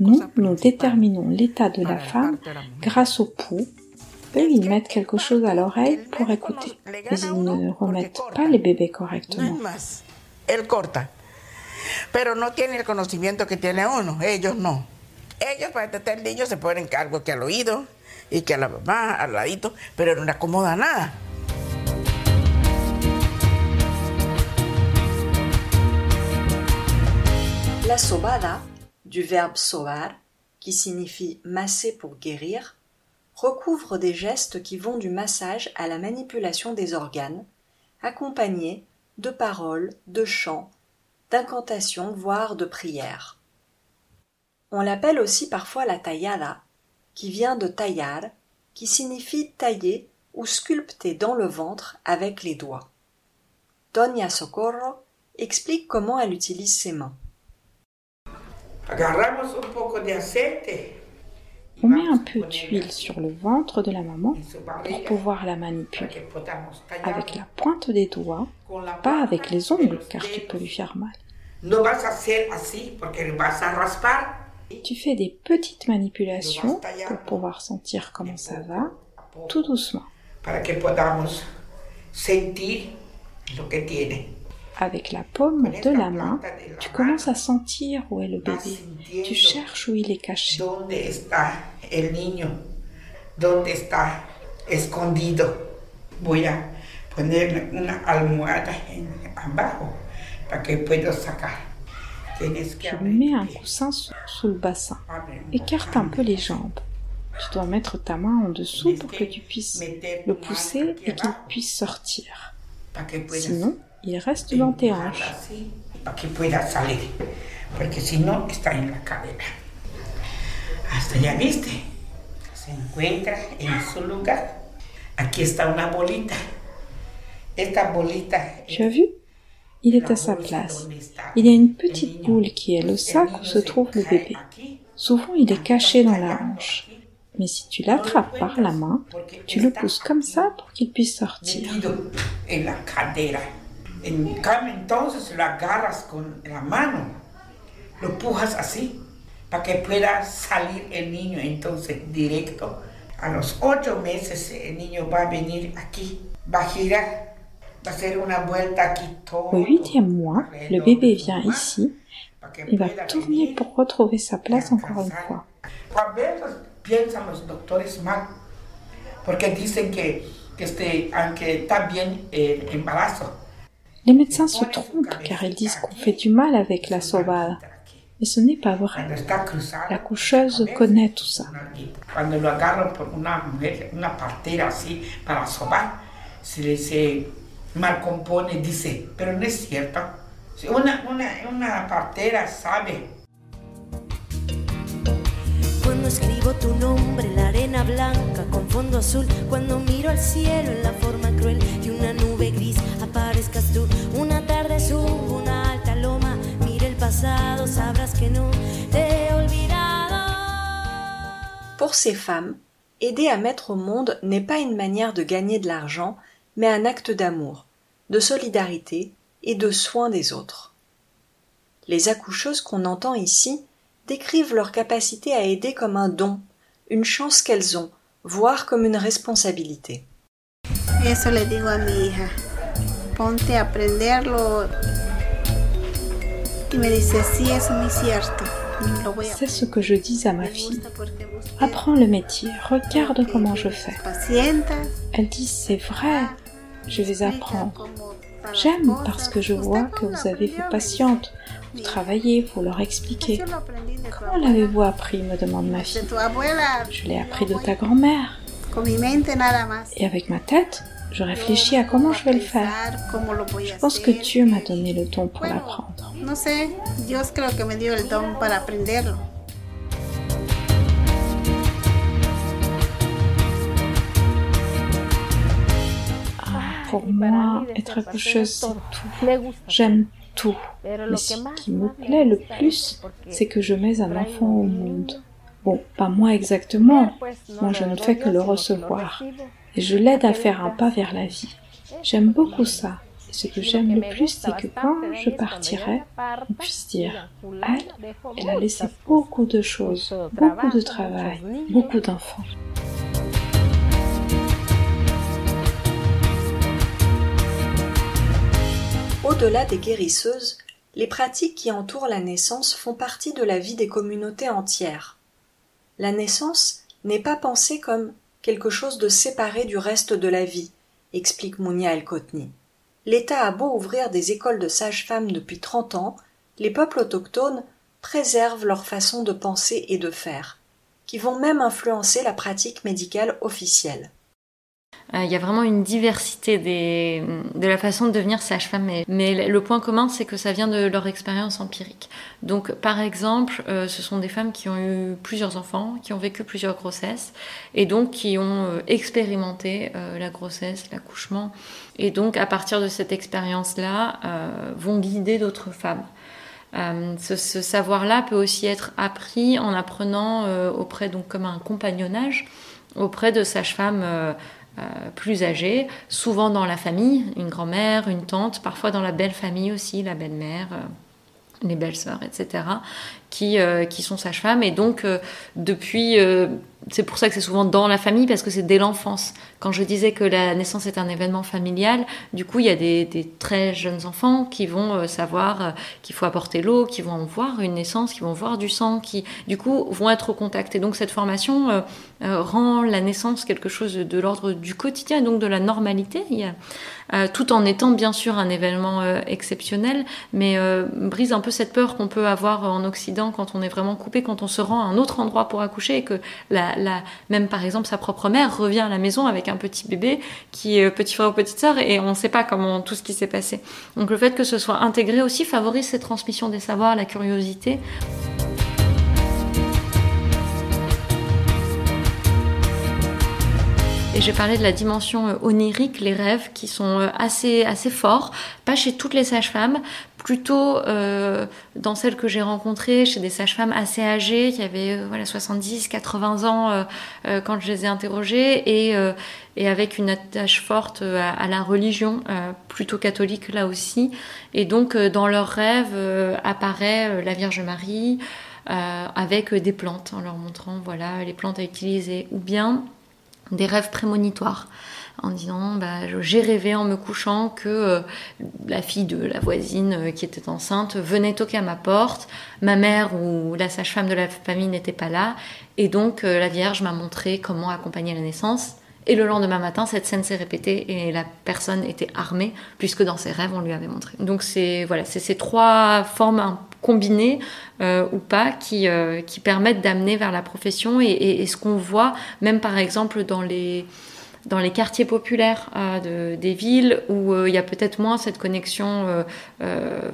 Nous, nous déterminons l'état de la femme grâce au pouls. Eux, ils mettent quelque chose à l'oreille pour écouter, mais ils ne remettent pas les bébés correctement. Pero no tiene el conocimiento que tiene uno, ellos no. Ellos para tratar el niño se ponen algo que al oído y que a la mamá al ladito, pero no le acomoda nada. La sobada, du verbe sobar, qui signifie masser pour guérir, recouvre des gestes qui vont du massage à la manipulation des organes, accompagnés de paroles, de chants, d'incantations, voire de prières. On l'appelle aussi parfois la tallada, qui vient de tallar, qui signifie tailler ou sculpter dans le ventre avec les doigts. Doña Socorro explique comment elle utilise ses mains. On met un peu d'huile sur le ventre de la maman pour pouvoir la manipuler. Avec la pointe des doigts, pas avec les ongles car tu peux lui faire mal. Tu fais des petites manipulations pour pouvoir sentir comment ça va, tout doucement. Avec la paume de la main, tu commences à sentir où est le bébé. Tu cherches où il est caché. Voy a poner una almohada abajo para que pueda sacar. Je lui mets un coussin sous, sous le bassin. Écarte un peu les jambes. Tu dois mettre ta main en dessous pour que tu puisses le pousser et qu'il puisse sortir. Sinon, il reste dans tes hanches. Para que pueda salir, porque si no está en la cadera. Hasta ya viste, se encuentra en su lugar. Aquí está una bolita. Esta bolita. Tu as vu? Il est à sa place. Il y a une petite boule qui est le sac où se trouve le bébé. Souvent, il est caché dans la hanche. Mais si tu l'attrapes par la main, tu le pousses comme ça pour qu'il puisse sortir. En la cadera. En cambio, entonces lo agarras con la mano, lo pujas así, para que pueda salir el niño. Entonces, directo, a los ocho meses el niño va a venir aquí, va a girar, va a hacer una vuelta aquí todo. Au huitième mois, le bébé vient ici et va tourner pour retrouver sa place encore une fois. A veces piensan los doctores mal, porque dicen que, que este, aunque está bien el embarazo, Les médecins se trompent car ils disent qu'on fait du mal avec la sobada. Mais ce n'est pas vrai. La coucheuse connaît tout ça. cuando escribo tu nombre en la arena blanca con fondo azul, cuando miro al cielo en la forma cruel de una nube subo una alta loma, mire el pasado, sabrás que no te he olvidado. Pour ces femmes, aider à mettre au monde n'est pas une manière de gagner de l'argent, mais un acte d'amour, de solidarité et de soin des autres. Les accoucheuses qu'on entend ici décrivent leur capacité à aider comme un don, une chance qu'elles ont, voire comme une responsabilité. Eso le digo a mi hija. Ponte a aprenderlo. Y me dice, sí, es muy cierto. Lo voy a C'est ce que je dis à ma fille. Apprends le métier, regarde comment je fais. Elle dit c'est vrai, je vais apprendre. J'aime parce que je vois que vous avez vos patientes, vous travaillez, vous leur expliquez. Comment l'avez-vous appris me demande ma fille. Je l'ai appris de ta grand-mère. Et avec ma tête, je réfléchis à comment je vais le faire. Je pense que. Dieu m'a donné le don pour l'apprendre. Aprenderlo. Pour moi, être accoucheuse, c'est tout. J'aime tout. Mais ce qui me plaît le plus, c'est que je mets un enfant au monde. Bon, pas moi exactement. Moi, je ne fais que le recevoir. Et je l'aide à faire un pas vers la vie. J'aime beaucoup ça. Ce que j'aime le plus, c'est que quand je partirai, on puisse dire, elle, elle a laissé beaucoup de choses, beaucoup de travail, beaucoup d'enfants. Au-delà des guérisseuses, les pratiques qui entourent la naissance font partie de la vie des communautés entières. La naissance n'est pas pensée comme quelque chose de séparé du reste de la vie, explique Mounia El-Kotni. L'État a beau ouvrir des écoles de sages-femmes depuis 30 ans, les peuples autochtones préservent leur façon de penser et de faire, qui vont même influencer la pratique médicale officielle. Euh, Il y a vraiment une diversité de la façon de devenir sage-femme. Mais, le point commun, c'est que ça vient de leur expérience empirique. Donc, par exemple, euh, ce sont des femmes qui ont eu plusieurs enfants, qui ont vécu plusieurs grossesses, et donc qui ont euh, expérimenté la grossesse, l'accouchement, et donc à partir de cette expérience-là, vont guider d'autres femmes. Ce, savoir-là peut aussi être appris en apprenant auprès, donc comme un compagnonnage, auprès de sages-femmes plus âgées, souvent dans la famille, une grand-mère, une tante, parfois dans la belle famille aussi, la belle-mère, euh, les belles-sœurs, etc., qui, euh, qui sont sages-femmes. Et donc, euh, depuis, euh, c'est pour ça que c'est souvent dans la famille, parce que c'est dès l'enfance. Quand je disais que la naissance est un événement familial, du coup, il y a des, très jeunes enfants qui vont euh, savoir euh, qu'il faut apporter l'eau, qui vont voir une naissance, qui vont voir du sang, qui, du coup, vont être au contact. Et donc, cette formation euh, rend la naissance quelque chose de, l'ordre du quotidien, donc de la normalité, tout en étant bien sûr un événement exceptionnel, mais brise un peu cette peur qu'on peut avoir en Occident quand on est vraiment coupé, quand on se rend à un autre endroit pour accoucher et que la, même par exemple sa propre mère revient à la maison avec un petit bébé qui est petit frère ou petite sœur et on ne sait pas comment tout ce qui s'est passé. Donc le fait que ce soit intégré aussi favorise cette transmission des savoirs, la curiosité. Et j'ai parlé de la dimension euh, onirique, les rêves qui sont euh, assez, assez forts, pas chez toutes les sages-femmes, plutôt euh, dans celles que j'ai rencontrées, chez des sages-femmes assez âgées, qui avaient voilà, 70, 80 ans quand je les ai interrogées, et, avec une attache forte à, à la religion, plutôt catholique là aussi. Et donc dans leurs rêves apparaît la Vierge Marie, avec des plantes, en leur montrant voilà les plantes à utiliser, ou bien des rêves prémonitoires en disant bah, j'ai rêvé en me couchant que euh, la fille de la voisine euh, qui était enceinte venait toquer à ma porte, ma mère ou la sage-femme de la famille n'était pas là, et donc euh, la Vierge m'a montré comment accompagner la naissance. Et le lendemain matin, cette scène s'est répétée et la personne était armée, puisque dans ses rêves, on lui avait montré. Donc c'est voilà, c'est ces trois formes combinées euh, ou pas qui, euh, qui permettent d'amener vers la profession et, ce qu'on voit, même par exemple dans les dans les quartiers populaires euh, de- des villes où il y a peut-être moins cette connexion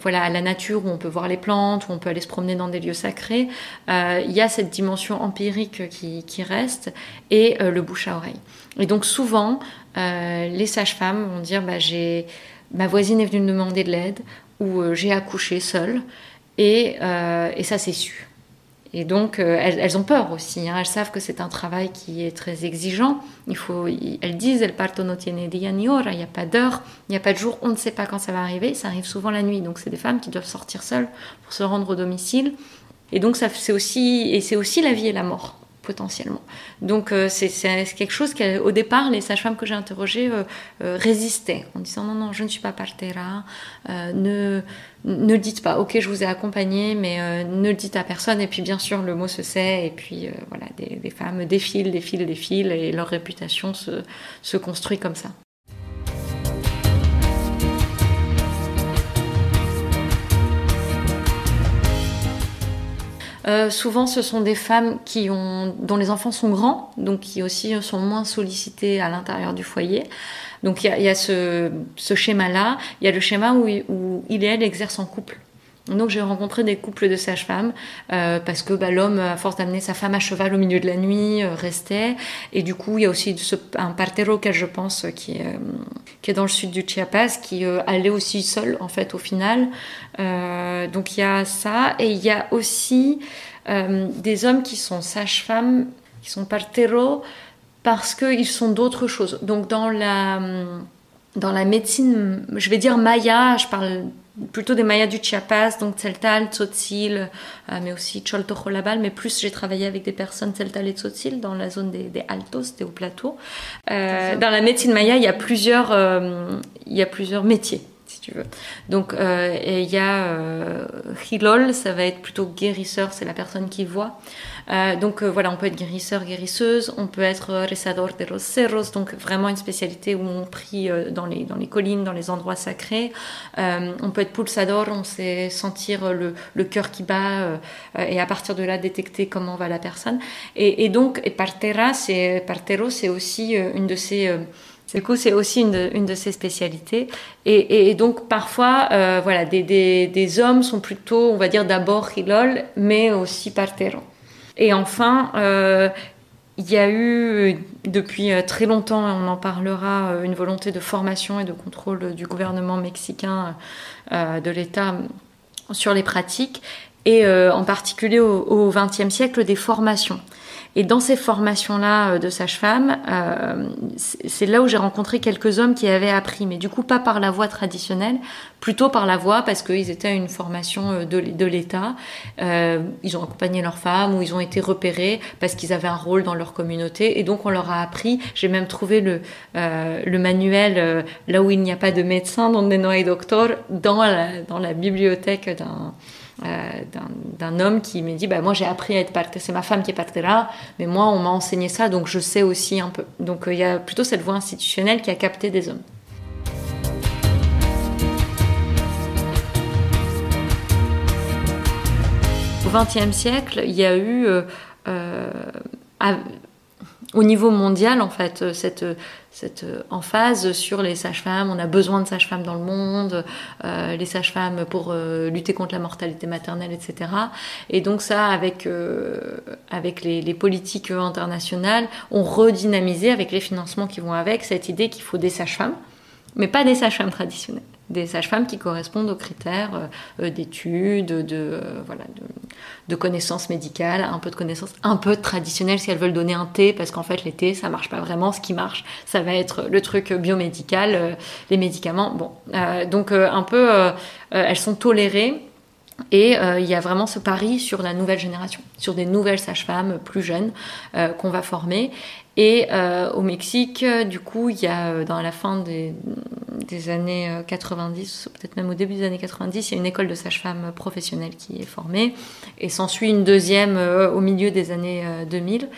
voilà, à la nature, où on peut voir les plantes, où on peut aller se promener dans des lieux sacrés, il y a cette dimension empirique qui, qui reste et le bouche à oreille. Et donc souvent, les sages-femmes vont dire bah, j'ai ma voisine est venue me demander de l'aide ou j'ai accouché seule et, euh, et ça c'est su. Et donc, euh, elles, elles ont peur aussi. hein. Elles savent que c'est un travail qui est très exigeant. Il faut, elles disent, el parto no tiene día ni hora. Il n'y a pas d'heure, il n'y a pas de jour. On ne sait pas quand ça va arriver. Ça arrive souvent la nuit. Donc, c'est des femmes qui doivent sortir seules pour se rendre au domicile. Et donc, c'est aussi, et c'est aussi la vie et la mort. Potentiellement. Donc c'est quelque chose qu'au départ, les sages-femmes que j'ai interrogées résistaient en disant non, non, je ne suis pas partera, ne, ne le dites pas, ok, je vous ai accompagné, mais ne le dites à personne. Et puis bien sûr, le mot se sait, et puis voilà, des, des, femmes défilent, défilent, défilent, et leur réputation se, se construit comme ça. Euh, souvent, ce sont des femmes qui ont, dont les enfants sont grands, donc qui aussi sont moins sollicitées à l'intérieur du foyer. Donc il y a, y a, ce, ce schéma-là. Il y a le schéma où il et elle exercent en couple. Donc j'ai rencontré des couples de sages-femmes euh, parce que bah, l'homme, à force d'amener sa femme à cheval au milieu de la nuit, euh, restait. Et du coup, il y a aussi un partero auquel je pense qui est, euh, qui est dans le sud du Chiapas, qui allait aussi seul en fait au final. donc il y a ça et il y a aussi des hommes qui sont sages-femmes, qui sont partero parce qu'ils sont d'autres choses. Donc dans la dans la médecine, je vais dire maya, je parle plutôt des mayas du Chiapas, donc Tzeltal, Tzotzil, euh, mais aussi Choltojolabal, mais plus j'ai travaillé avec des personnes Tzeltal et Tzotzil dans la zone des, des Altos, des hauts plateaux. Euh, dans la médecine maya, il y a plusieurs, euh, il y a plusieurs métiers. Tu veux. Donc, euh, il y a euh, Hilol, ça va être plutôt guérisseur, c'est la personne qui voit. Euh, donc voilà, on peut être guérisseur, guérisseuse, on peut être rezador de los cerros, donc vraiment une spécialité où on prie dans, les, dans les collines, dans les endroits sacrés. on peut être pulsador, on sait sentir le, cœur qui bat et à partir de là détecter comment va la personne. Et, et donc, et partera, c'est, c'est aussi une de ces... Du coup, c'est aussi une de, ses spécialités. Et, donc, parfois, euh, voilà, des, hommes sont plutôt, on va dire, d'abord hilol, mais aussi partero. Et enfin, euh, il y a eu depuis euh, très longtemps, et on en parlera, une volonté de formation et de contrôle du gouvernement mexicain, de l'État sur les pratiques, et en particulier au XXe siècle, des formations. Et dans ces formations-là de sage-femme, euh, c'est là où j'ai rencontré quelques hommes qui avaient appris, mais du coup pas par la voie traditionnelle, plutôt par la voie parce qu'ils étaient à une formation de, de l'État. Euh, ils ont accompagné leurs femmes ou ils ont été repérés parce qu'ils avaient un rôle dans leur communauté et donc on leur a appris. J'ai même trouvé le, euh, le manuel euh, là où il n'y a pas de médecin, donde no hay doctor, dans la, dans la bibliothèque d'un euh, d'un homme qui me dit bah, Moi j'ai appris à être partera, c'est ma femme qui est partera, mais moi on m'a enseigné ça donc je sais aussi un peu. Donc euh, il y a plutôt cette voie institutionnelle qui a capté des hommes. Au XXe siècle, il y a eu. Euh, euh, au niveau mondial, en fait, cette, cette emphase sur les sages-femmes. On a besoin de sages-femmes dans le monde, euh, les sages-femmes pour euh, lutter contre la mortalité maternelle, etc. Et donc ça, avec, euh, avec les, les, politiques internationales, on redynamisé avec les financements qui vont avec cette idée qu'il faut des sages-femmes, mais pas des sages-femmes traditionnelles des sages-femmes qui correspondent aux critères euh, d'études, de, euh, voilà, de, connaissances médicales, un peu de connaissances un peu traditionnelles si elles veulent donner un thé, parce qu'en fait les thés ça marche pas vraiment. Ce qui marche, ça va être le truc biomédical, euh, les médicaments. Bon, euh, donc euh, un peu, euh, elles sont tolérées. Et euh, il y a vraiment ce pari sur la nouvelle génération, sur des nouvelles sages-femmes plus jeunes euh, qu'on va former. Et euh, au Mexique, du coup, il y a dans la fin des, des années 90, peut-être même au début des années 90, il y a une école de sages-femmes professionnelles qui est formée. Et s'ensuit une deuxième au milieu des années 2000.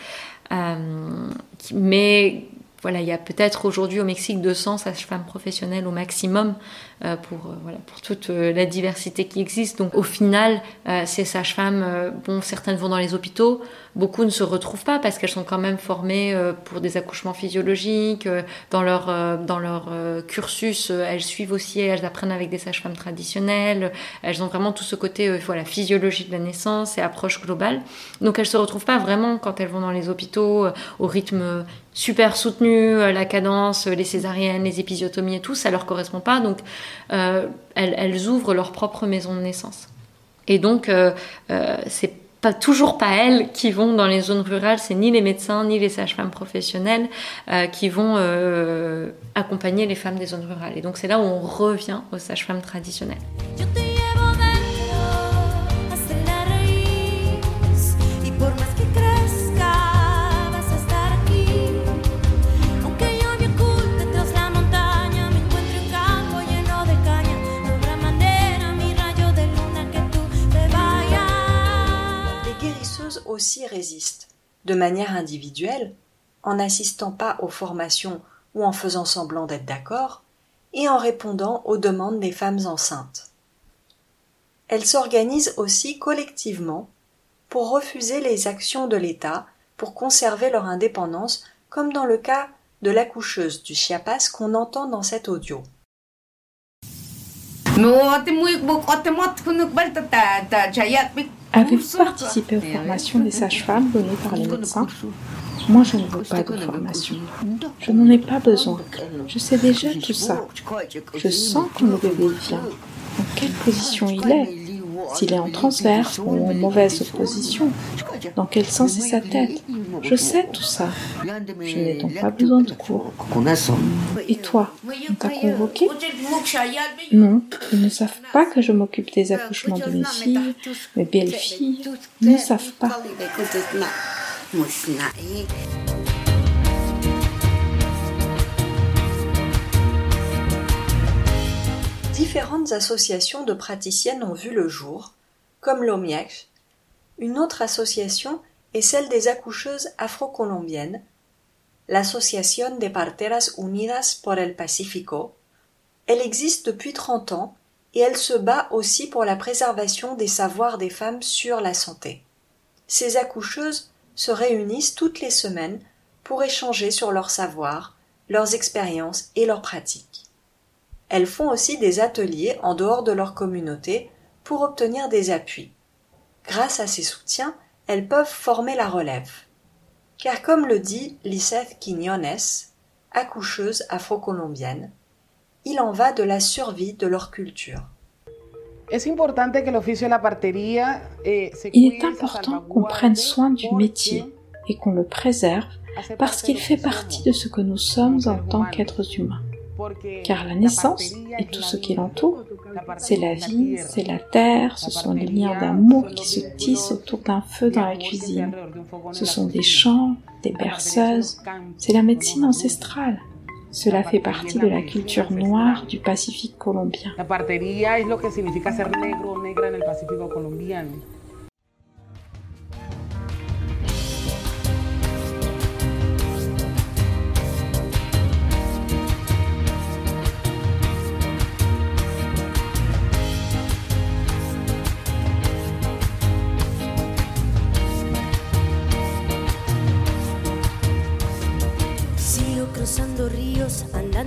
mais voilà, il y a peut-être aujourd'hui au Mexique 200 sages-femmes professionnelles au maximum euh, pour, euh, voilà, pour toute euh, la diversité qui existe. Donc au final, ces sages-femmes, bon, certaines vont dans les hôpitaux, beaucoup ne se retrouvent pas parce qu'elles sont quand même formées pour des accouchements physiologiques. dans leur, dans leur cursus, elles suivent aussi, elles apprennent avec des sages-femmes traditionnelles. Elles ont vraiment tout ce côté voilà, physiologie de la naissance et approche globale. Donc elles se retrouvent pas vraiment quand elles vont dans les hôpitaux au rythme super soutenu, la cadence, les césariennes, les épisiotomies et tout, ça leur correspond pas. Donc euh, elles, ouvrent leur propre maison de naissance. Et donc, euh, euh, c'est pas toujours pas elles qui vont dans les zones rurales, c'est ni les médecins ni les sages-femmes professionnelles euh, qui vont euh, accompagner les femmes des zones rurales. Et donc c'est là où on revient aux sages-femmes traditionnelles. Celles-ci résistent, de manière individuelle, en n'assistant pas aux formations ou en faisant semblant d'être d'accord, et en répondant aux demandes des femmes enceintes. Elles s'organisent aussi collectivement pour refuser les actions de l'État pour conserver leur indépendance, comme dans le cas de l'accoucheuse du Chiapas qu'on entend dans cet audio. Avez-vous participé aux formations des sages-femmes données par les médecins Moi, je ne veux pas de formation. Je n'en ai pas besoin. Je sais déjà tout ça. Je sens quand le bébé vient, en quelle position il est, s'il est en transverse ou en mauvaise position, dans quel sens est sa tête? Je sais tout ça. Je n'ai donc pas besoin de cours. Et toi, on t'a convoqué? Non, ils ne savent pas que je m'occupe des accouchements de mes filles, mes belles-filles. Ils ne savent pas. Différentes associations de praticiennes ont vu le jour, comme l'OMIEC. Une autre association est celle des accoucheuses afro-colombiennes, l'Associación de Parteras Unidas por el Pacífico. Elle existe depuis 30 ans et elle se bat aussi pour la préservation des savoirs des femmes sur la santé. Ces accoucheuses se réunissent toutes les semaines pour échanger sur leurs savoirs, leurs expériences et leurs pratiques. Elles font aussi des ateliers en dehors de leur communauté pour obtenir des appuis. Grâce à ces soutiens, elles peuvent former la relève. Car comme le dit Lisette Quiñones, accoucheuse afro-colombienne, il en va de la survie de leur culture. Il est important qu'on prenne soin du métier et qu'on le préserve parce qu'il fait partie de ce que nous sommes en tant qu'êtres humains. Car la naissance et tout ce qui l'entoure, c'est la vie, c'est la terre, ce sont les liens d'amour qui se tissent autour d'un feu dans la cuisine. Ce sont des chants, des berceuses, c'est la médecine ancestrale. Cela fait partie de la culture noire du Pacifique colombien.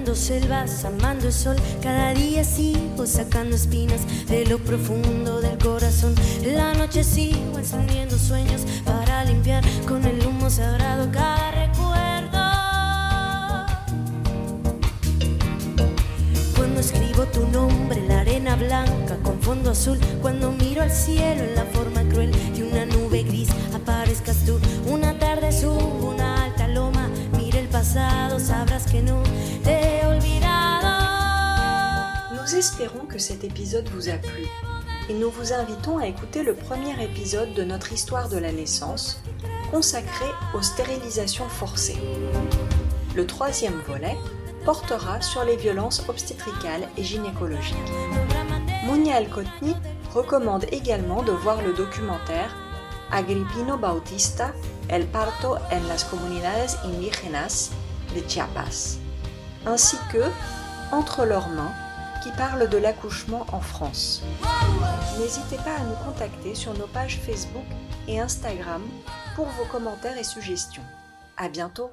Andando selvas, amando el sol. Cada día sigo sacando espinas de lo profundo del corazón. la noche sigo encendiendo sueños para limpiar con el humo sagrado cada recuerdo. Cuando escribo tu nombre en la arena blanca con fondo azul, cuando miro al cielo en la forma cruel de una nube gris, aparezcas tú. Una tarde subo una alta loma sabrás que no. Nous espérons que cet épisode vous a plu et nous vous invitons à écouter le premier épisode de notre histoire de la naissance consacré aux stérilisations forcées. Le troisième volet portera sur les violences obstétricales et gynécologiques. Monia Alcotni recommande également de voir le documentaire Agripino Bautista, El parto en las comunidades indígenas de Chiapas, ainsi que Entre leurs mains, qui parle de l'accouchement en France. N'hésitez pas à nous contacter sur nos pages Facebook et Instagram pour vos commentaires et suggestions. À bientôt!